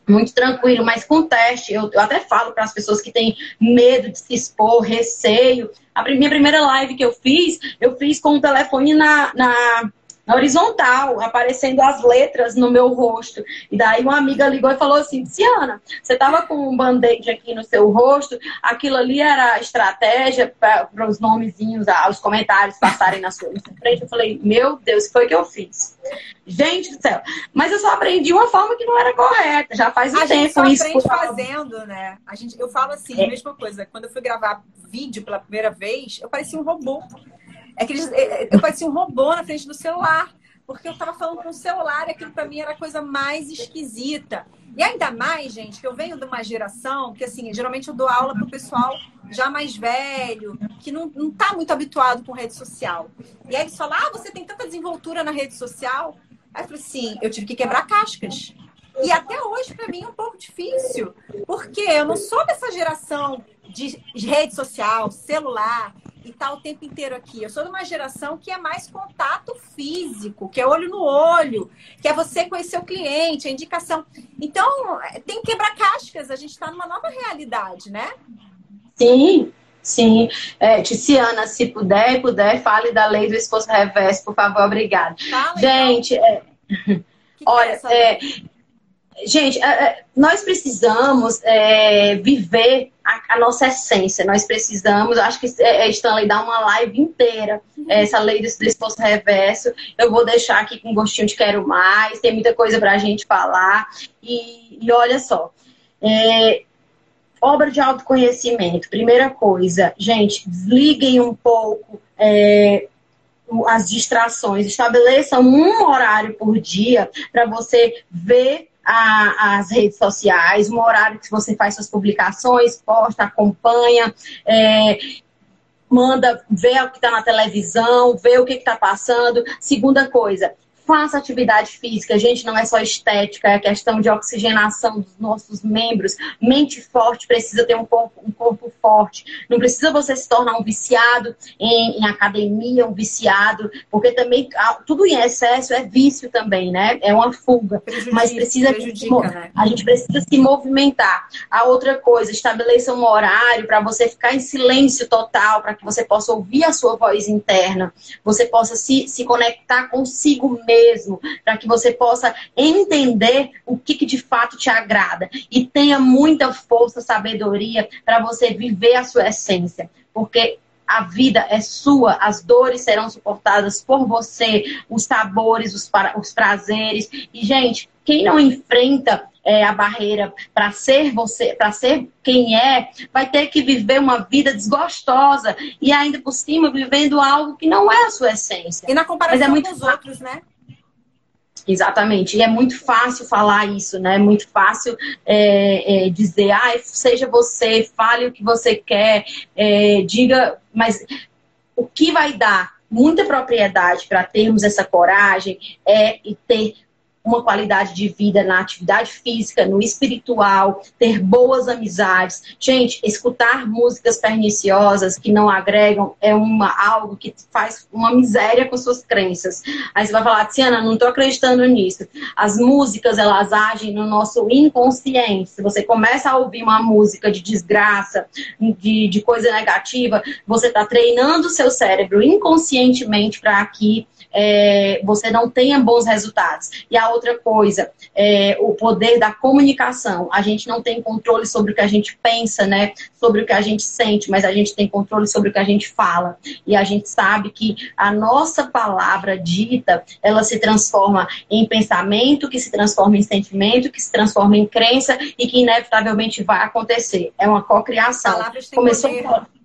muito tranquilo, mas com teste, eu, eu até falo para as pessoas que têm medo de se expor, receio. A minha primeira live que eu fiz, eu fiz com o telefone na, na na horizontal, aparecendo as letras no meu rosto. E daí uma amiga ligou e falou assim: Ciana, você estava com um band-aid aqui no seu rosto, aquilo ali era estratégia para os nomezinhos, os comentários passarem na sua, frente. Eu falei: Meu Deus, foi o que eu fiz. Gente do céu. Mas eu só aprendi uma forma que não era correta. Já faz um a tempo gente só aprende fazendo, né? A gente, eu falo assim, é. a mesma coisa. Quando eu fui gravar vídeo pela primeira vez, eu parecia um robô. É que eles, é, é, eu parecia um robô na frente do celular, porque eu estava falando com o celular aquilo para mim era a coisa mais esquisita. E ainda mais, gente, que eu venho de uma geração que, assim, geralmente eu dou aula para o pessoal já mais velho, que não, não tá muito habituado com rede social. E aí eles falam, ah, você tem tanta desenvoltura na rede social. Aí eu falei, sim, eu tive que quebrar cascas. E até hoje, para mim, é um pouco difícil, porque eu não sou dessa geração de rede social, celular, e tá o tempo inteiro aqui. Eu sou de uma geração que é mais contato físico, que é olho no olho, que é você conhecer o cliente, a indicação. Então, tem que quebrar cascas, a gente está numa nova realidade, né? Sim, sim. É, Ticiana, se puder, puder, fale da lei do esforço reverso, por favor, obrigada. Fala, gente, então. é... olha, é, Gente, é, é, nós precisamos é, viver a, a, nossa essência. Nós precisamos, acho que é, Stanley dá uma live inteira, uhum. essa lei do esforço reverso. Eu vou deixar aqui com gostinho de quero mais, tem muita coisa para a gente falar. E, e olha só, é, obra de autoconhecimento. Primeira coisa, gente, desliguem um pouco é, as distrações. Estabeleça um horário por dia para você ver a, as redes sociais, um horário que você faz suas publicações, posta, acompanha, é, manda ver o que está na televisão, ver o que está passando. Segunda coisa, faça atividade física. Gente, não é só estética, é questão de oxigenação dos nossos membros. Mente forte precisa ter um corpo, um corpo forte. Não precisa você se tornar um viciado em, em academia, um viciado, porque também ah, tudo em excesso é vício também, né? É uma fuga. Prejudica, Mas precisa né? a gente precisa se movimentar. A outra coisa, estabeleça um horário para você ficar em silêncio total, para que você possa ouvir a sua voz interna, você possa se, se conectar consigo mesmo mesmo, para que você possa entender o que, que de fato te agrada e tenha muita força, sabedoria para você viver a sua essência, porque a vida é sua, as dores serão suportadas por você, os sabores, os, pra, os prazeres. E, gente, quem não enfrenta é, a barreira para ser você, para ser quem é, vai ter que viver uma vida desgostosa e ainda por cima vivendo algo que não é a sua essência. E na comparação Mas é muito com os outros, né? Exatamente. E é muito fácil falar isso, né? É muito fácil é, é, dizer, ah, seja você, fale o que você quer, é, diga, mas o que vai dar muita propriedade para termos essa coragem é ter uma qualidade de vida na atividade física, no espiritual, ter boas amizades. Gente, escutar músicas perniciosas que não agregam é uma, algo que faz uma miséria com suas crenças. Aí você vai falar, Tiana, não estou acreditando nisso. As músicas, elas agem no nosso inconsciente. Se você começa a ouvir uma música de desgraça, de, de coisa negativa, você está treinando o seu cérebro inconscientemente para que é, você não tenha bons resultados. E a outra coisa, é, o poder da comunicação. A gente não tem controle sobre o que a gente pensa, né? Sobre o que a gente sente, mas a gente tem controle sobre o que a gente fala. E a gente sabe que a nossa palavra dita, ela se transforma em pensamento, que se transforma em sentimento, que se transforma em crença e que inevitavelmente vai acontecer. É uma cocriação. Começou poder.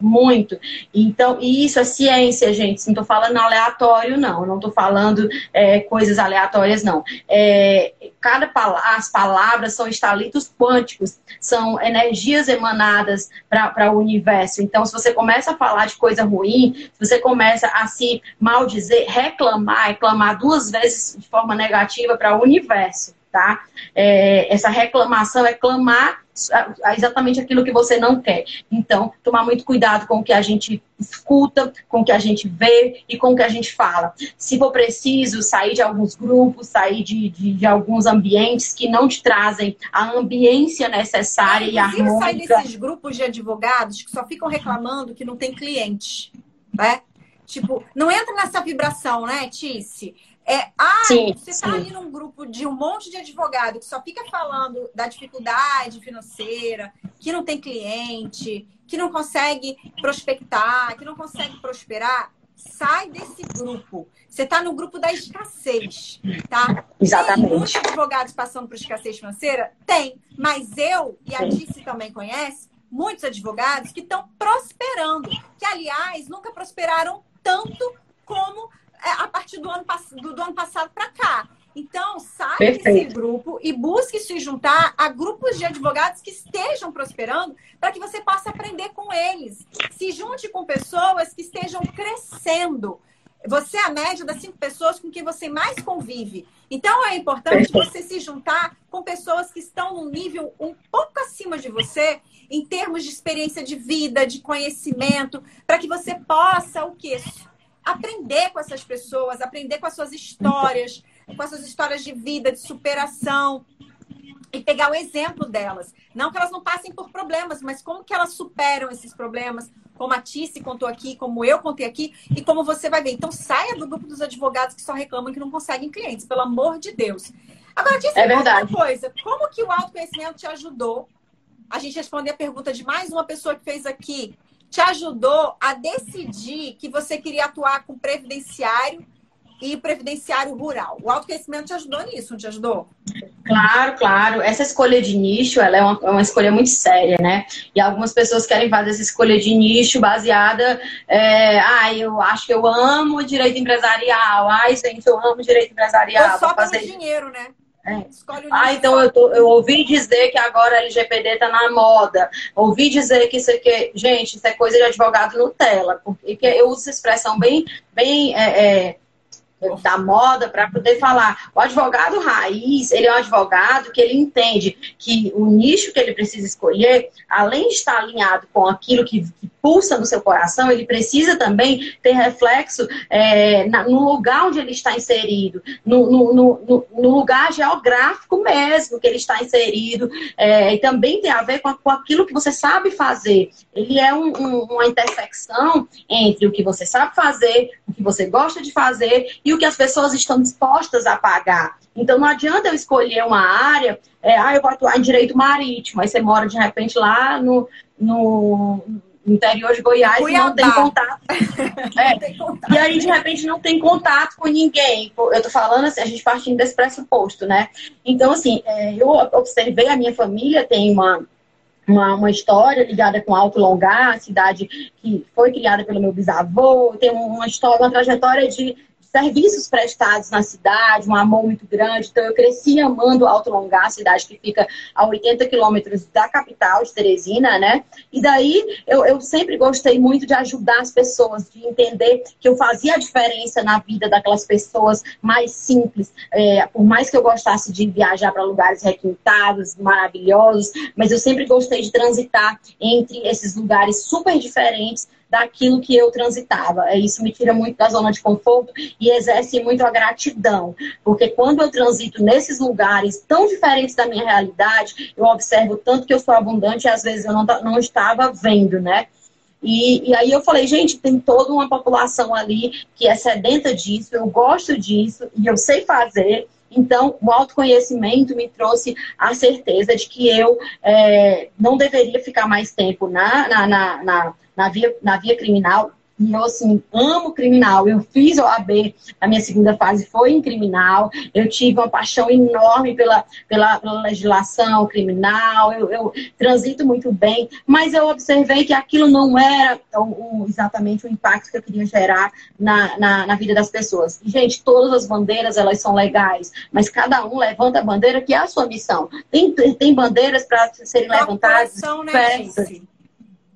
Muito. Então, e isso é ciência, gente. Não estou falando aleatório, não. Não estou falando é, coisas aleatórias, não. É, cada as palavras são estalitos quânticos, são energias emanadas para o universo. Então, se você começa a falar de coisa ruim, se você começa a se maldizer, reclamar, reclamar duas vezes de forma negativa para o universo, tá? É, essa reclamação é clamar exatamente aquilo que você não quer. Então, tomar muito cuidado com o que a gente escuta, com o que a gente vê e com o que a gente fala. Se for preciso, sair de alguns grupos, sair de, de, de alguns ambientes que não te trazem a ambiência necessária é, e harmônica. sair desses grupos de advogados que só ficam reclamando que não tem cliente, né? Tipo, não entra nessa vibração, né, Tice? É, ah, sim, você está ali num grupo de um monte de advogado que só fica falando da dificuldade financeira, que não tem cliente, que não consegue prospectar, que não consegue prosperar. Sai desse grupo. Você está no grupo da escassez, tá? Exatamente. Tem muitos advogados passando por escassez financeira? Tem. Mas eu, e a Dice também conhece, muitos advogados que estão prosperando. Que, aliás, nunca prosperaram tanto como a partir do ano, do, do ano passado para cá. Então, saia desse grupo e busque se juntar a grupos de advogados que estejam prosperando para que você possa aprender com eles. Se junte com pessoas que estejam crescendo. Você é a média das cinco pessoas com quem você mais convive. Então, é importante você se juntar com pessoas que estão num nível um pouco acima de você em termos de experiência de vida, de conhecimento, para que você possa o quê? Aprender com essas pessoas, aprender com as suas histórias, com as suas histórias de vida, de superação e pegar o exemplo delas. Não que elas não passem por problemas, mas como que elas superam esses problemas, como a Tice contou aqui, como eu contei aqui, e como você vai ver. Então, saia do grupo dos advogados que só reclamam que não conseguem clientes, pelo amor de Deus. Agora, Tice, é verdade. uma coisa. Como que o autoconhecimento te ajudou? A gente responder a pergunta de mais uma pessoa que fez aqui te ajudou a decidir que você queria atuar com previdenciário e previdenciário rural. O autoconhecimento te ajudou nisso, não te ajudou? Claro, claro. Essa escolha de nicho, ela é uma, é uma, escolha muito séria, né? E algumas pessoas querem fazer essa escolha de nicho baseada, é, ah, eu acho que eu amo direito empresarial, ai, gente, eu amo direito empresarial. Ou só fazer dinheiro, né? É. ah, então eu, tô, eu ouvi dizer que agora LGPD tá na moda. Ouvi dizer que isso aqui, gente, isso é coisa de advogado Nutella, porque eu uso essa expressão bem, bem é, é, da moda para poder falar. O advogado raiz, ele é um advogado que ele entende que o nicho que ele precisa escolher, além de estar alinhado com aquilo que, pulsa no seu coração, ele precisa também ter reflexo é, na, no lugar onde ele está inserido, no, no, no, no, lugar geográfico mesmo que ele está inserido, é, e também tem a ver com, com, aquilo que você sabe fazer. Ele é um, um, uma intersecção entre o que você sabe fazer, o que você gosta de fazer e o que as pessoas estão dispostas a pagar. Então não adianta eu escolher uma área, é, ah, eu vou atuar em direito marítimo, aí você mora de repente lá no, no interior de Goiás e não tem contato. <laughs> É. não tem contato. E aí, de repente, não tem contato com ninguém. Eu tô falando assim, a gente partindo desse pressuposto, né? Então, assim, é, eu observei a minha família tem uma uma, uma história ligada com Alto Longar, a cidade que foi criada pelo meu bisavô, tem uma história, uma trajetória de serviços prestados na cidade, um amor muito grande. Então, eu cresci amando Alto Longar, cidade que fica a 80 quilômetros da capital de Teresina, né? E daí, eu, eu sempre gostei muito de ajudar as pessoas, de entender que eu fazia a diferença na vida daquelas pessoas mais simples. É, por mais que eu gostasse de viajar para lugares requintados, maravilhosos, mas eu sempre gostei de transitar entre esses lugares super diferentes daquilo que eu transitava. É, isso me tira muito da zona de conforto e exerce muito a gratidão. Porque quando eu transito nesses lugares tão diferentes da minha realidade, eu observo tanto que eu sou abundante e às vezes eu não, não estava vendo, né? E, e, aí eu falei, gente, tem toda uma população ali que é sedenta disso, eu gosto disso e eu sei fazer. Então, o autoconhecimento me trouxe a certeza de que eu é, não deveria ficar mais tempo na, na, na, na na via, na via criminal. E eu, assim, amo criminal. Eu fiz OAB, a minha segunda fase foi em criminal. Eu tive uma paixão enorme pela, pela, pela legislação criminal. Eu, eu, transito muito bem. Mas eu observei que aquilo não era o, o, exatamente o impacto que eu queria gerar na, na, na, vida das pessoas. E, gente, todas as bandeiras, elas são legais. Mas cada um levanta a bandeira que é a sua missão. Tem, tem bandeiras para serem levantadas. Né, diversas.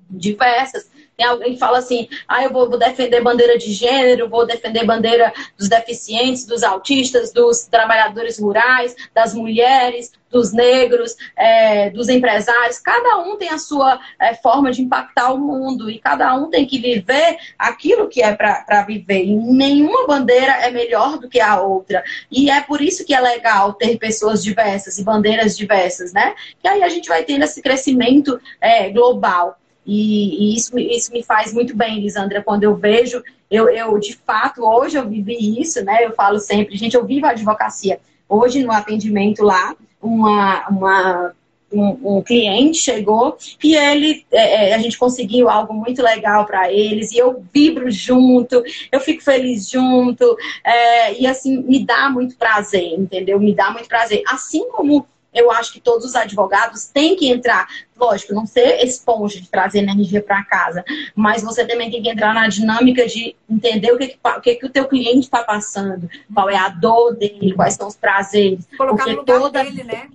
diversas. Alguém fala assim, ah, eu vou, vou defender bandeira de gênero, vou defender bandeira dos deficientes, dos autistas, dos trabalhadores rurais, das mulheres, dos negros, é, dos empresários. Cada um tem a sua é, forma de impactar o mundo e cada um tem que viver aquilo que é para viver. E nenhuma bandeira é melhor do que a outra. E é por isso que é legal ter pessoas diversas e bandeiras diversas, né? Que aí a gente vai tendo esse crescimento é, global. E, e, isso, isso me faz muito bem, Lisandra, quando eu vejo, eu, eu de fato, hoje eu vivi isso, né? Eu falo sempre, gente, eu vivo a advocacia. Hoje, no atendimento lá, uma, uma, um, um cliente chegou e ele, é, é a gente conseguiu algo muito legal para eles e eu vibro junto, eu fico feliz junto, é, e assim, me dá muito prazer, entendeu? Me dá muito prazer. Assim como eu acho que todos os advogados têm que entrar, lógico, não ser esponja de trazer energia para casa, mas você também tem que entrar na dinâmica de entender o que, que o, que, que o teu cliente está passando, qual é a dor dele, quais são os prazeres. Colocar porque no lugar toda... dele, né?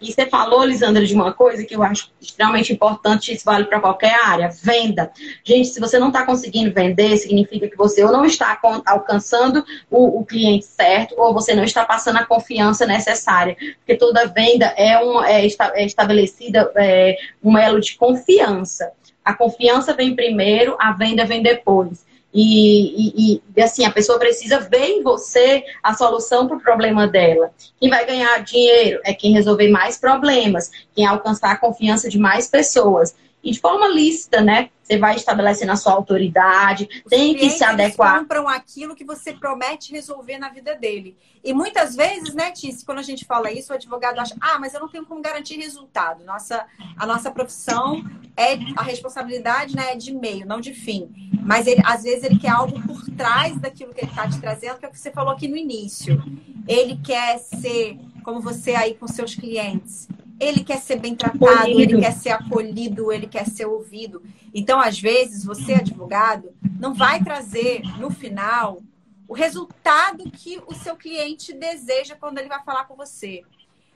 E você falou, Lisandra, de uma coisa que eu acho extremamente importante, isso vale para qualquer área: venda. Gente, se você não está conseguindo vender, significa que você ou não está alcançando o, o, cliente certo, ou você não está passando a confiança necessária. Porque toda venda é, é, é estabelecida é, um elo de confiança. A confiança vem primeiro, a venda vem depois. E, e, e, assim, a pessoa precisa ver em você a solução para o problema dela. Quem vai ganhar dinheiro é quem resolver mais problemas, quem alcançar a confiança de mais pessoas. E de forma lícita, né? Você vai estabelecendo a sua autoridade, Os tem que se adequar. compram aquilo que você promete resolver na vida dele. E muitas vezes, né, Tice, quando a gente fala isso, o advogado acha, ah, mas eu não tenho como garantir resultado. Nossa, a nossa profissão é a responsabilidade, né, é de meio, não de fim. Mas ele, às vezes ele quer algo por trás daquilo que ele está te trazendo, que é o que você falou aqui no início. Ele quer ser como você aí com seus clientes. Ele quer ser bem tratado, ele quer ser acolhido, ele quer ser ouvido. Então, às vezes, você, advogado, não vai trazer no final o resultado que o seu cliente deseja quando ele vai falar com você.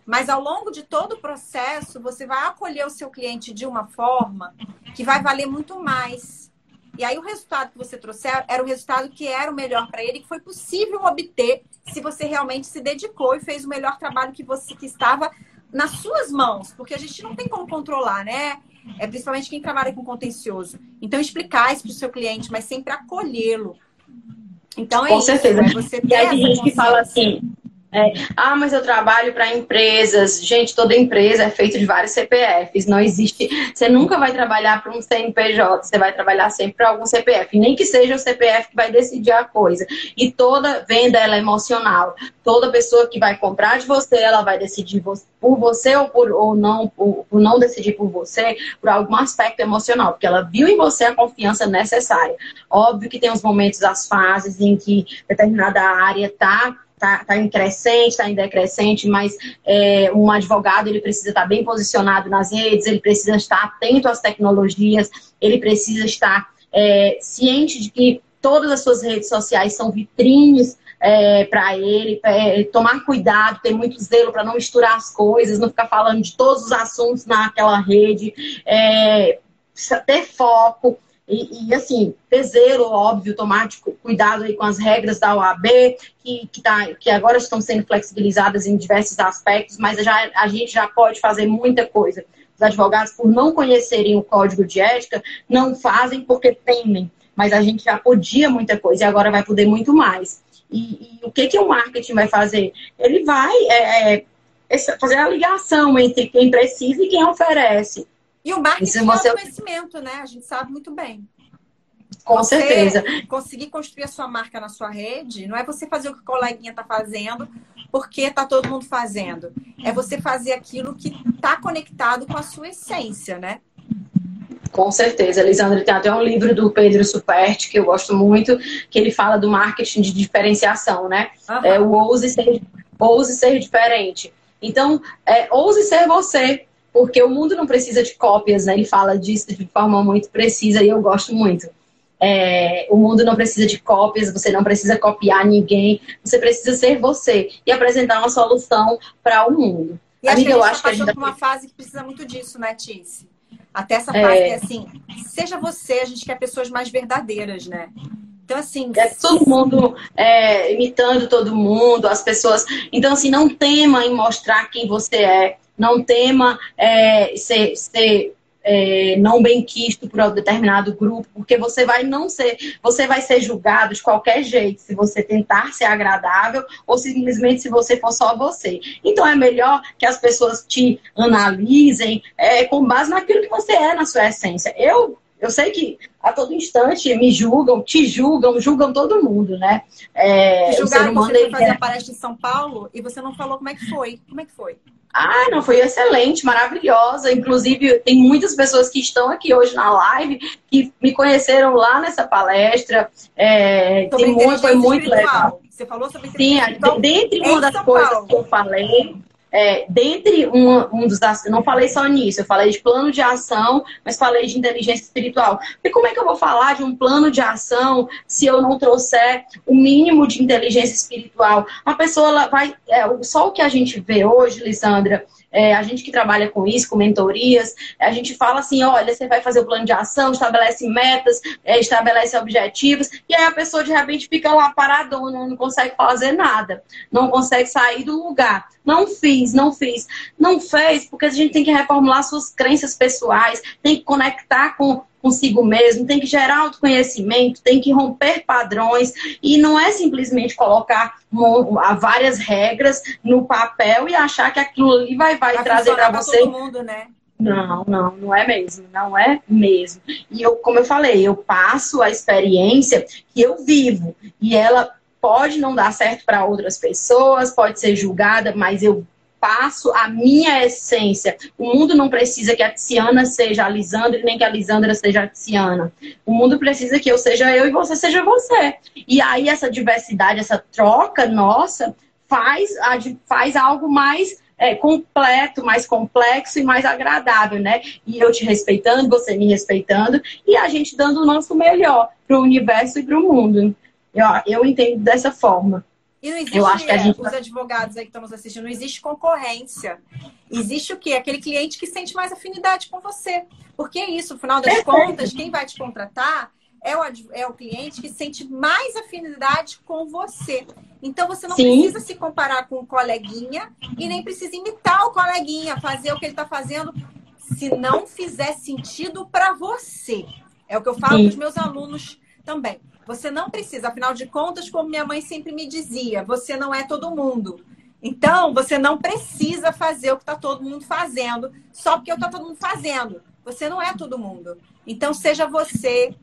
Mas ao longo de todo o processo, você vai acolher o seu cliente de uma forma que vai valer muito mais. E aí o resultado que você trouxer era o resultado que era o melhor para ele, que foi possível obter se você realmente se dedicou e fez o melhor trabalho que você que estava nas suas mãos, porque a gente não tem como controlar, né? É principalmente quem trabalha com contencioso. Então explicar isso para o seu cliente, mas sempre acolhê-lo. Então é com isso, certeza. É você e aí tem gente que fala assim, é, ah, mas eu trabalho para empresas. Gente, toda empresa é feita de vários CPFs. Não existe. Você nunca vai trabalhar para um CNPJ, você vai trabalhar sempre para algum CPF. Nem que seja o CPF que vai decidir a coisa. E toda venda ela é emocional. Toda pessoa que vai comprar de você, ela vai decidir por você ou, por, ou não, por, por não decidir por você, por algum aspecto emocional, porque ela viu em você a confiança necessária. Óbvio que tem os momentos, as fases em que determinada área está está tá em crescente, está em decrescente, mas é, um advogado ele precisa estar bem posicionado nas redes, ele precisa estar atento às tecnologias, ele precisa estar é, ciente de que todas as suas redes sociais são vitrines é, para ele, é, tomar cuidado, ter muito zelo para não misturar as coisas, não ficar falando de todos os assuntos naquela rede, é, ter foco. E, e, assim, zelo, óbvio, tomar cuidado aí com as regras da OAB, que, que, tá, que agora estão sendo flexibilizadas em diversos aspectos, mas já, a gente já pode fazer muita coisa. Os advogados, por não conhecerem o código de ética, não fazem porque temem, mas a gente já podia muita coisa e agora vai poder muito mais. E, e o que, que o marketing vai fazer? Ele vai é, é, fazer a ligação entre quem precisa e quem oferece. E o marketing você... é o conhecimento, né? A gente sabe muito bem. Com você certeza. Conseguir construir a sua marca na sua rede não é você fazer o que o coleguinha está fazendo porque está todo mundo fazendo. É você fazer aquilo que está conectado com a sua essência, né? Com certeza, Lisandra. Tem até um livro do Pedro Superti, que eu gosto muito, que ele fala do marketing de diferenciação, né? Uhum. É o ouse ser, ouse ser diferente. Então, é, ouse ser você porque o mundo não precisa de cópias, né? Ele fala disso de forma muito precisa e eu gosto muito. É, o mundo não precisa de cópias, você não precisa copiar ninguém, você precisa ser você e apresentar uma solução para o mundo. E Amiga, eu acho que a gente tá por uma fase que precisa muito disso, né, Tice? Até essa fase é... que é assim, seja você, a gente quer pessoas mais verdadeiras, né? Então, assim. É todo mundo é, imitando todo mundo, as pessoas. Então, assim, não tema em mostrar quem você é não tema é, ser, ser é, não bem quisto por um determinado grupo, porque você vai não ser, você vai ser julgado de qualquer jeito se você tentar ser agradável ou simplesmente se você for só você. Então é melhor que as pessoas te analisem é, com base naquilo que você é na sua essência. Eu eu sei que a todo instante me julgam, te julgam, julgam todo mundo, né? É, Julgaram você foi fazer a palestra em São Paulo e você não falou como é que foi. Como é que foi? Ah, não, foi excelente, maravilhosa. Inclusive, tem muitas pessoas que estão aqui hoje na live que me conheceram lá nessa palestra. É, tem muito, foi muito espiritual. legal. Você falou sobre Sim, dentre uma das coisas Paulo. que eu falei, é, dentre um, um dos não falei só nisso, eu falei de plano de ação, mas falei de inteligência espiritual. E como é que eu vou falar de um plano de ação se eu não trouxer o mínimo de inteligência espiritual? Uma pessoa ela vai. É, só o que a gente vê hoje, Lissandra, é, a gente que trabalha com isso, com mentorias, a gente fala assim: olha, você vai fazer o plano de ação, estabelece metas, é, estabelece objetivos, e aí a pessoa de repente fica lá paradona, não consegue fazer nada, não consegue sair do lugar. Não fiz, não fiz. Não fez, porque a gente tem que reformular suas crenças pessoais, tem que conectar com consigo mesmo, tem que gerar autoconhecimento, tem que romper padrões e não é simplesmente colocar várias regras no papel e achar que aquilo ali vai, vai, vai trazer para você. Todo mundo, né? Não, não, não é mesmo, não é mesmo. E eu, como eu falei, eu passo a experiência que eu vivo e ela pode não dar certo para outras pessoas, pode ser julgada, mas eu passo a minha essência. O mundo não precisa que a Tiziana seja a Lisandra, nem que a Lisandra seja a Tiziana. O mundo precisa que eu seja eu e você seja você. E aí essa diversidade, essa troca nossa faz, faz algo mais é, completo, mais complexo e mais agradável, né? E eu te respeitando, você me respeitando e a gente dando o nosso melhor para o universo e para o mundo. Eu, eu entendo dessa forma. E não existe, eu acho que a gente... os advogados aí que estamos assistindo, não existe concorrência. Existe o quê? Aquele cliente que sente mais afinidade com você. Porque é isso, no final das contas, quem vai te contratar é o, é o cliente que sente mais afinidade com você. Então você não Sim. precisa se comparar com o coleguinha e nem precisa imitar o coleguinha, fazer o que ele está fazendo, se não fizer sentido para você. É o que eu falo para os meus alunos também. Você não precisa, afinal de contas, como minha mãe sempre me dizia, você não é todo mundo. Então, você não precisa fazer o que está todo mundo fazendo só porque está todo mundo fazendo. Você não é todo mundo. Então, seja você,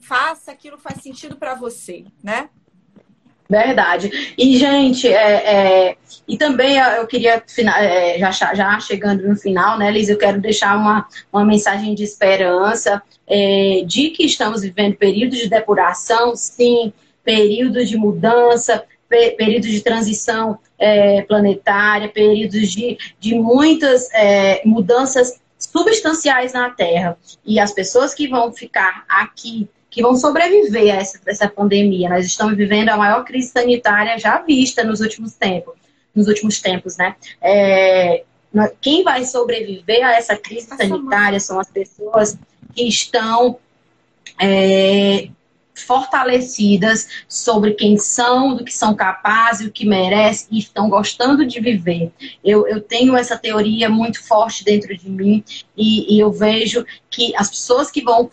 faça aquilo que faz sentido para você, né? Verdade. E, gente, é, é, e também eu queria, é, já, já chegando no final, né, Liz, eu quero deixar uma, uma mensagem de esperança é, de que estamos vivendo períodos de depuração, sim, períodos de mudança, períodos de transição é, planetária, períodos de, de muitas é, mudanças substanciais na Terra. E as pessoas que vão ficar aqui que vão sobreviver a essa, essa pandemia. Nós estamos vivendo a maior crise sanitária já vista nos últimos tempos, nos últimos tempos, né? É, quem vai sobreviver a essa crise sanitária são as pessoas que estão é, fortalecidas sobre quem são, do que são capazes, o que merecem e estão gostando de viver. Eu, eu tenho essa teoria muito forte dentro de mim e, e eu vejo que as pessoas que vão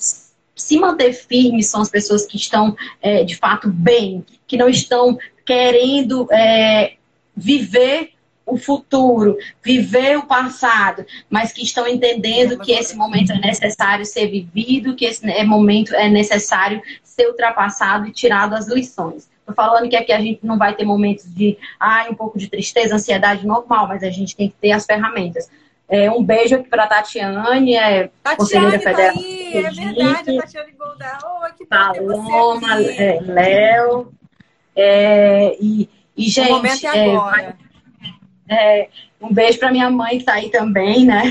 se manter firmes são as pessoas que estão, é, de fato, bem, que não estão querendo é, viver o futuro, viver o passado, mas que estão entendendo que esse momento é necessário ser vivido, que esse é momento é necessário ser ultrapassado e tirado as lições. Estou falando que aqui a gente não vai ter momentos de ah, um pouco de tristeza, ansiedade normal, mas a gente tem que ter as ferramentas. É, um beijo aqui para Tatiane, é Tatiane conselheira tá federal. Aí, é verdade, a Tatiane Goldar. Oh, que Paloma, é, Léo. É, e, e, gente. O momento é, é agora. É, um beijo para minha mãe que está aí também, né?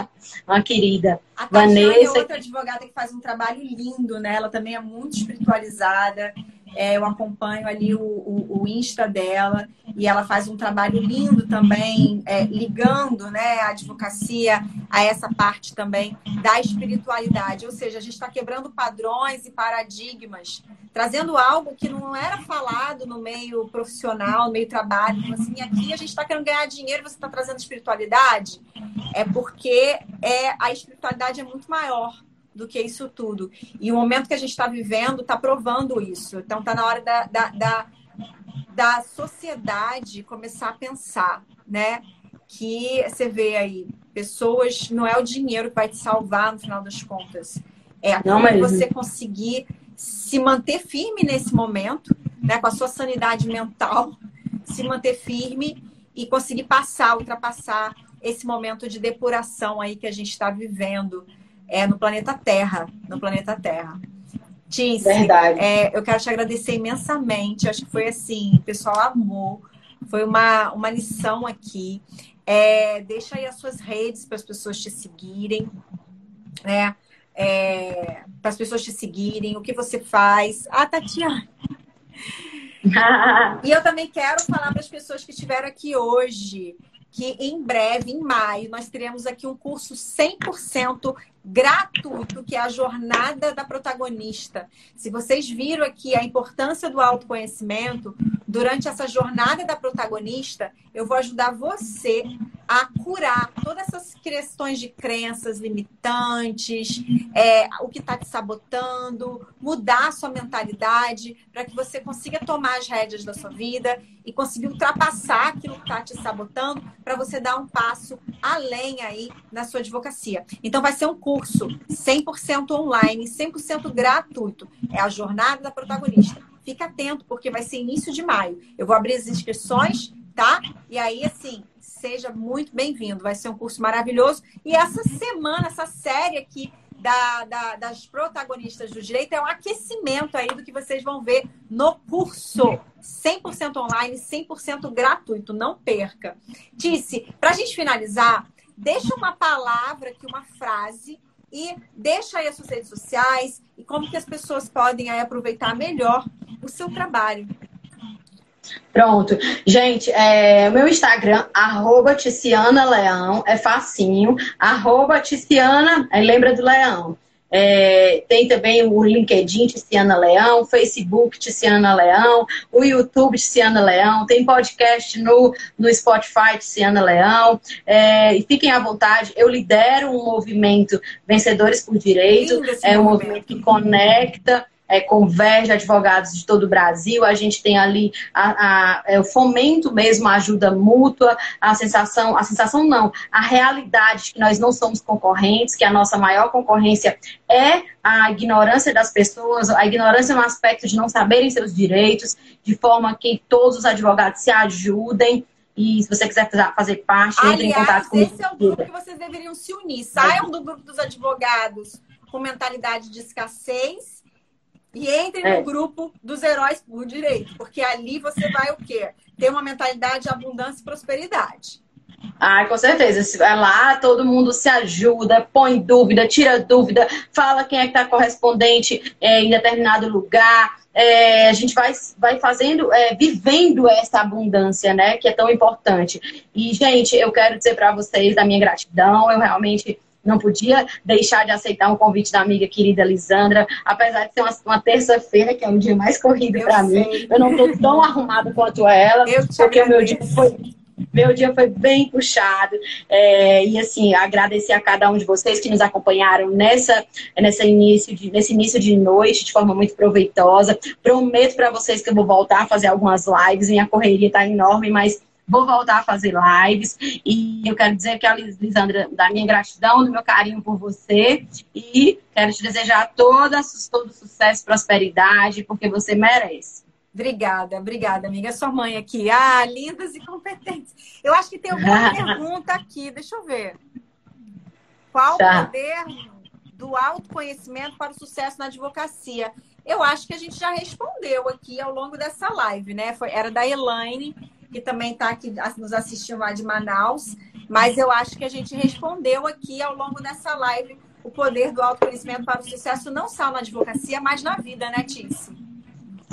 <laughs> Uma querida. A Tatiane é Vanessa. é outra advogada que faz um trabalho lindo, né? Ela também é muito espiritualizada. É, eu acompanho ali o, o, o, Insta dela e ela faz um trabalho lindo também, é, ligando né, a advocacia a essa parte também da espiritualidade. Ou seja, a gente está quebrando padrões e paradigmas, trazendo algo que não era falado no meio profissional, no meio trabalho. Então, assim, aqui a gente está querendo ganhar dinheiro, você está trazendo espiritualidade. É porque é, a espiritualidade é muito maior do que isso tudo. E o momento que a gente está vivendo está provando isso. Então está na hora da, da, da, da, sociedade começar a pensar, né? Que você vê aí, pessoas, não é o dinheiro que vai te salvar no final das contas. É não, mas... você conseguir se manter firme nesse momento, né? Com a sua sanidade mental, <laughs> se manter firme e conseguir passar, ultrapassar esse momento de depuração aí que a gente está vivendo é, no planeta Terra. No planeta Terra. Tice, Verdade. É, eu quero te agradecer imensamente. Acho que foi assim, o pessoal amou. Foi uma, uma lição aqui. É, deixa aí as suas redes para as pessoas te seguirem, né? É, para as pessoas te seguirem, o que você faz. Ah, Tatiana. <laughs> e eu também quero falar para as pessoas que estiveram aqui hoje que em breve, em maio, nós teremos aqui um curso 100% gratuito, que é a jornada da protagonista. Se vocês viram aqui a importância do autoconhecimento, durante essa jornada da protagonista, eu vou ajudar você a curar todas essas questões de crenças limitantes, é, o que está te sabotando, mudar a sua mentalidade para que você consiga tomar as rédeas da sua vida e conseguir ultrapassar aquilo que está te sabotando para você dar um passo além aí na sua advocacia. Então vai ser um curso 100% online, 100% gratuito. É a jornada da protagonista. Fica atento porque vai ser início de maio. Eu vou abrir as inscrições, tá? E aí assim, seja muito bem-vindo. Vai ser um curso maravilhoso. E essa semana, essa série aqui da, da, das protagonistas do direito é um aquecimento aí do que vocês vão ver no curso. 100% online, 100% gratuito. Não perca. Disse, para a gente finalizar, deixa uma palavra aqui, uma frase e deixa aí as suas redes sociais e como que as pessoas podem aí aproveitar melhor o seu trabalho. Pronto. Gente, é, meu Instagram, arroba Ticiana Leão, é facinho. Arroba Ticiana, lembra do Leão. É, tem também o LinkedIn Ticiana Leão, Facebook Ticiana Leão, o YouTube Ticiana Leão, tem podcast no, no Spotify Ticiana Leão. É, e fiquem à vontade, eu lidero um movimento Vencedores por Direito, é um movimento que conecta é, converge advogados de todo o Brasil, a gente tem ali a, a, é, o fomento mesmo, a ajuda mútua, a sensação, a sensação não, a realidade de que nós não somos concorrentes, que a nossa maior concorrência é a ignorância das pessoas, a ignorância no aspecto de não saberem seus direitos, de forma que todos os advogados se ajudem. E se você quiser fazer parte, Aliás, entre em contato comigo. Esse é o grupo que vocês deveriam se unir. Saiam do grupo dos advogados com mentalidade de escassez e entre é. no grupo dos heróis por direito, porque ali você vai o quê? Ter uma mentalidade de abundância e prosperidade. Ah, com certeza. É lá todo mundo se ajuda, põe dúvida, tira dúvida, fala quem é que está correspondente é, em determinado lugar. É, a gente vai, vai fazendo, é, vivendo essa abundância, né? Que é tão importante. E, gente, eu quero dizer para vocês da minha gratidão. Eu realmente não podia deixar de aceitar um convite da amiga querida Lisandra, apesar de ser uma, uma terça-feira, que é um dia mais corrido para mim. Eu não estou tão arrumada quanto ela, porque o meu dia foi meu dia foi bem puxado. É, e assim, agradecer a cada um de vocês que nos acompanharam nessa, nessa início de, nesse início de noite de forma muito proveitosa. Prometo para vocês que eu vou voltar a fazer algumas lives. Minha correria está enorme, mas Vou voltar a fazer lives. E eu quero dizer que a Lisandra, da minha gratidão, do meu carinho por você. E quero te desejar toda, todo sucesso, prosperidade, porque você merece. Obrigada, obrigada, amiga. Sua mãe aqui. Ah, lindas e competentes. Eu acho que tem alguma <laughs> pergunta aqui. Deixa eu ver. Qual tá. o poder do autoconhecimento para o sucesso na advocacia? Eu acho que a gente já respondeu aqui ao longo dessa live, né? Foi, era da Elaine que também está aqui nos assistindo lá de Manaus. Mas eu acho que a gente respondeu aqui ao longo dessa live o poder do autoconhecimento para o sucesso, não só na advocacia, mas na vida, né, Tícia?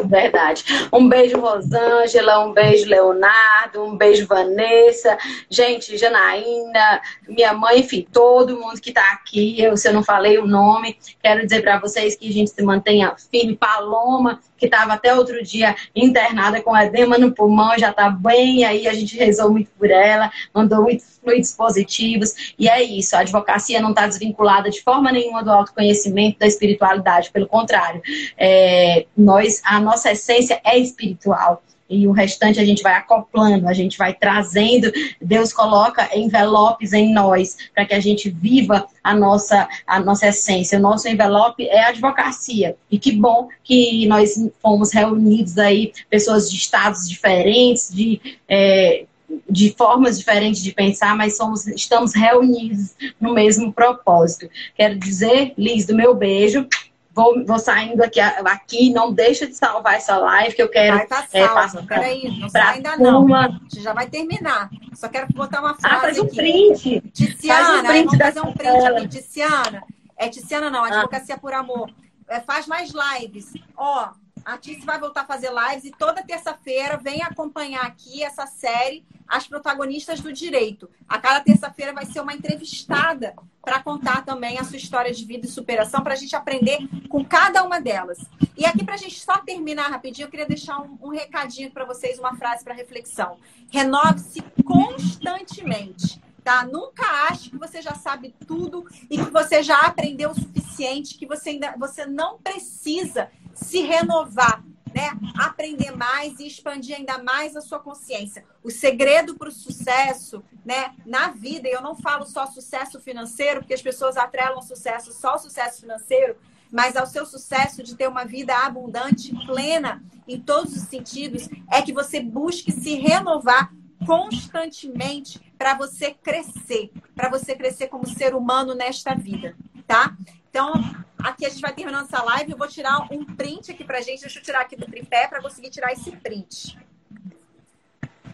Verdade. Um beijo, Rosângela, um beijo, Leonardo, um beijo, Vanessa, gente, Janaína, minha mãe, enfim, todo mundo que está aqui. Eu, se eu não falei o nome, quero dizer para vocês que a gente se mantenha firme. Paloma, que estava até outro dia internada com edema no pulmão, já está bem, aí a gente rezou muito por ela, mandou muitos fluidos positivos, e é isso, a advocacia não está desvinculada de forma nenhuma do autoconhecimento, da espiritualidade, pelo contrário, é, nós, a nossa essência é espiritual e o restante a gente vai acoplando, a gente vai trazendo. Deus coloca envelopes em nós para que a gente viva a nossa, a nossa essência. O nosso envelope é a advocacia. E que bom que nós fomos reunidos aí, pessoas de estados diferentes, de. É, de formas diferentes de pensar, mas somos, estamos reunidos no mesmo propósito. Quero dizer, Liz, do meu beijo, Vou, vou saindo aqui, aqui, não deixa de salvar essa live que eu quero. Vai tá é, passar Peraí, não sai ainda não. A gente já vai terminar. Só quero botar uma frase. Ah, faz um aqui. print. Tiziana, faz um print vamos fazer um print aqui. Tiziana. É Tiziana não, ah. Advocacia ah. por Amor. É, faz mais lives. Ó, a Tice vai voltar a fazer lives e toda terça-feira vem acompanhar aqui essa série As Protagonistas do Direito. A cada terça-feira vai ser uma entrevistada para contar também a sua história de vida e superação, para a gente aprender com cada uma delas. E aqui, para a gente só terminar rapidinho, eu queria deixar um, um recadinho para vocês, uma frase para reflexão. Renove-se constantemente. Tá? Nunca ache que você já sabe tudo e que você já aprendeu o suficiente, que você ainda você não precisa se renovar, né? Aprender mais e expandir ainda mais a sua consciência. O segredo para o sucesso, né? Na vida, e eu não falo só sucesso financeiro, porque as pessoas atrelam sucesso só ao sucesso financeiro, mas ao seu sucesso de ter uma vida abundante, plena em todos os sentidos, é que você busque se renovar constantemente para você crescer, para você crescer como ser humano nesta vida, tá? Então, aqui a gente vai terminando essa live. Eu vou tirar um print aqui pra gente. Deixa eu tirar aqui do tripé para conseguir tirar esse print.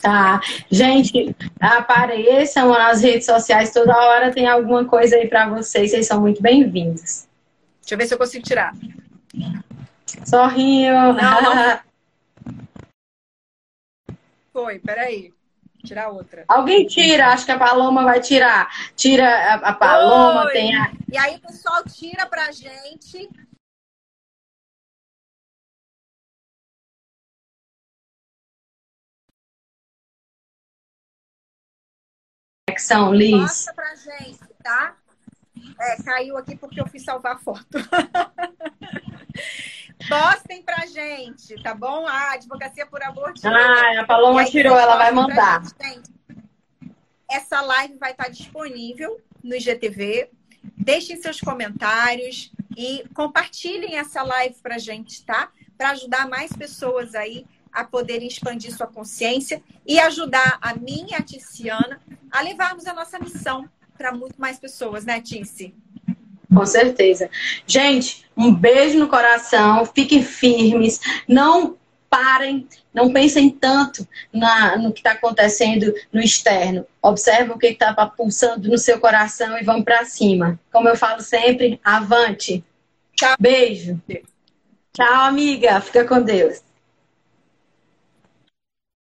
Tá. Gente, apareçam nas redes sociais. Toda hora tem alguma coisa aí para vocês. Vocês são muito bem-vindos. Deixa eu ver se eu consigo tirar. Sorrinho. Não, não. <laughs> Foi, peraí. Tirar outra. Alguém tira, acho que a Paloma vai tirar. Tira a, a Paloma, Oi. tem a. E aí o pessoal tira pra gente. Conexão, Liz. Mostra pra gente, tá? É, caiu aqui porque eu fui salvar a foto. <laughs> Postem pra gente, tá bom? A Advocacia por Amor tirou. Ah, a Paloma tirou, ela vai mandar. Gente, Essa live vai estar disponível no IGTV. Deixem seus comentários e compartilhem essa live pra gente, tá? Para ajudar mais pessoas aí a poderem expandir sua consciência e ajudar a mim e a Ticiana a levarmos a nossa missão para muito mais pessoas, né, Tice? Com certeza. Gente, um beijo no coração, fiquem firmes, não parem, não pensem tanto na, no que está acontecendo no externo. Observe o que está pulsando no seu coração e vamos para cima. Como eu falo sempre, avante. Tchau. Beijo. Tchau, amiga. Fica com Deus.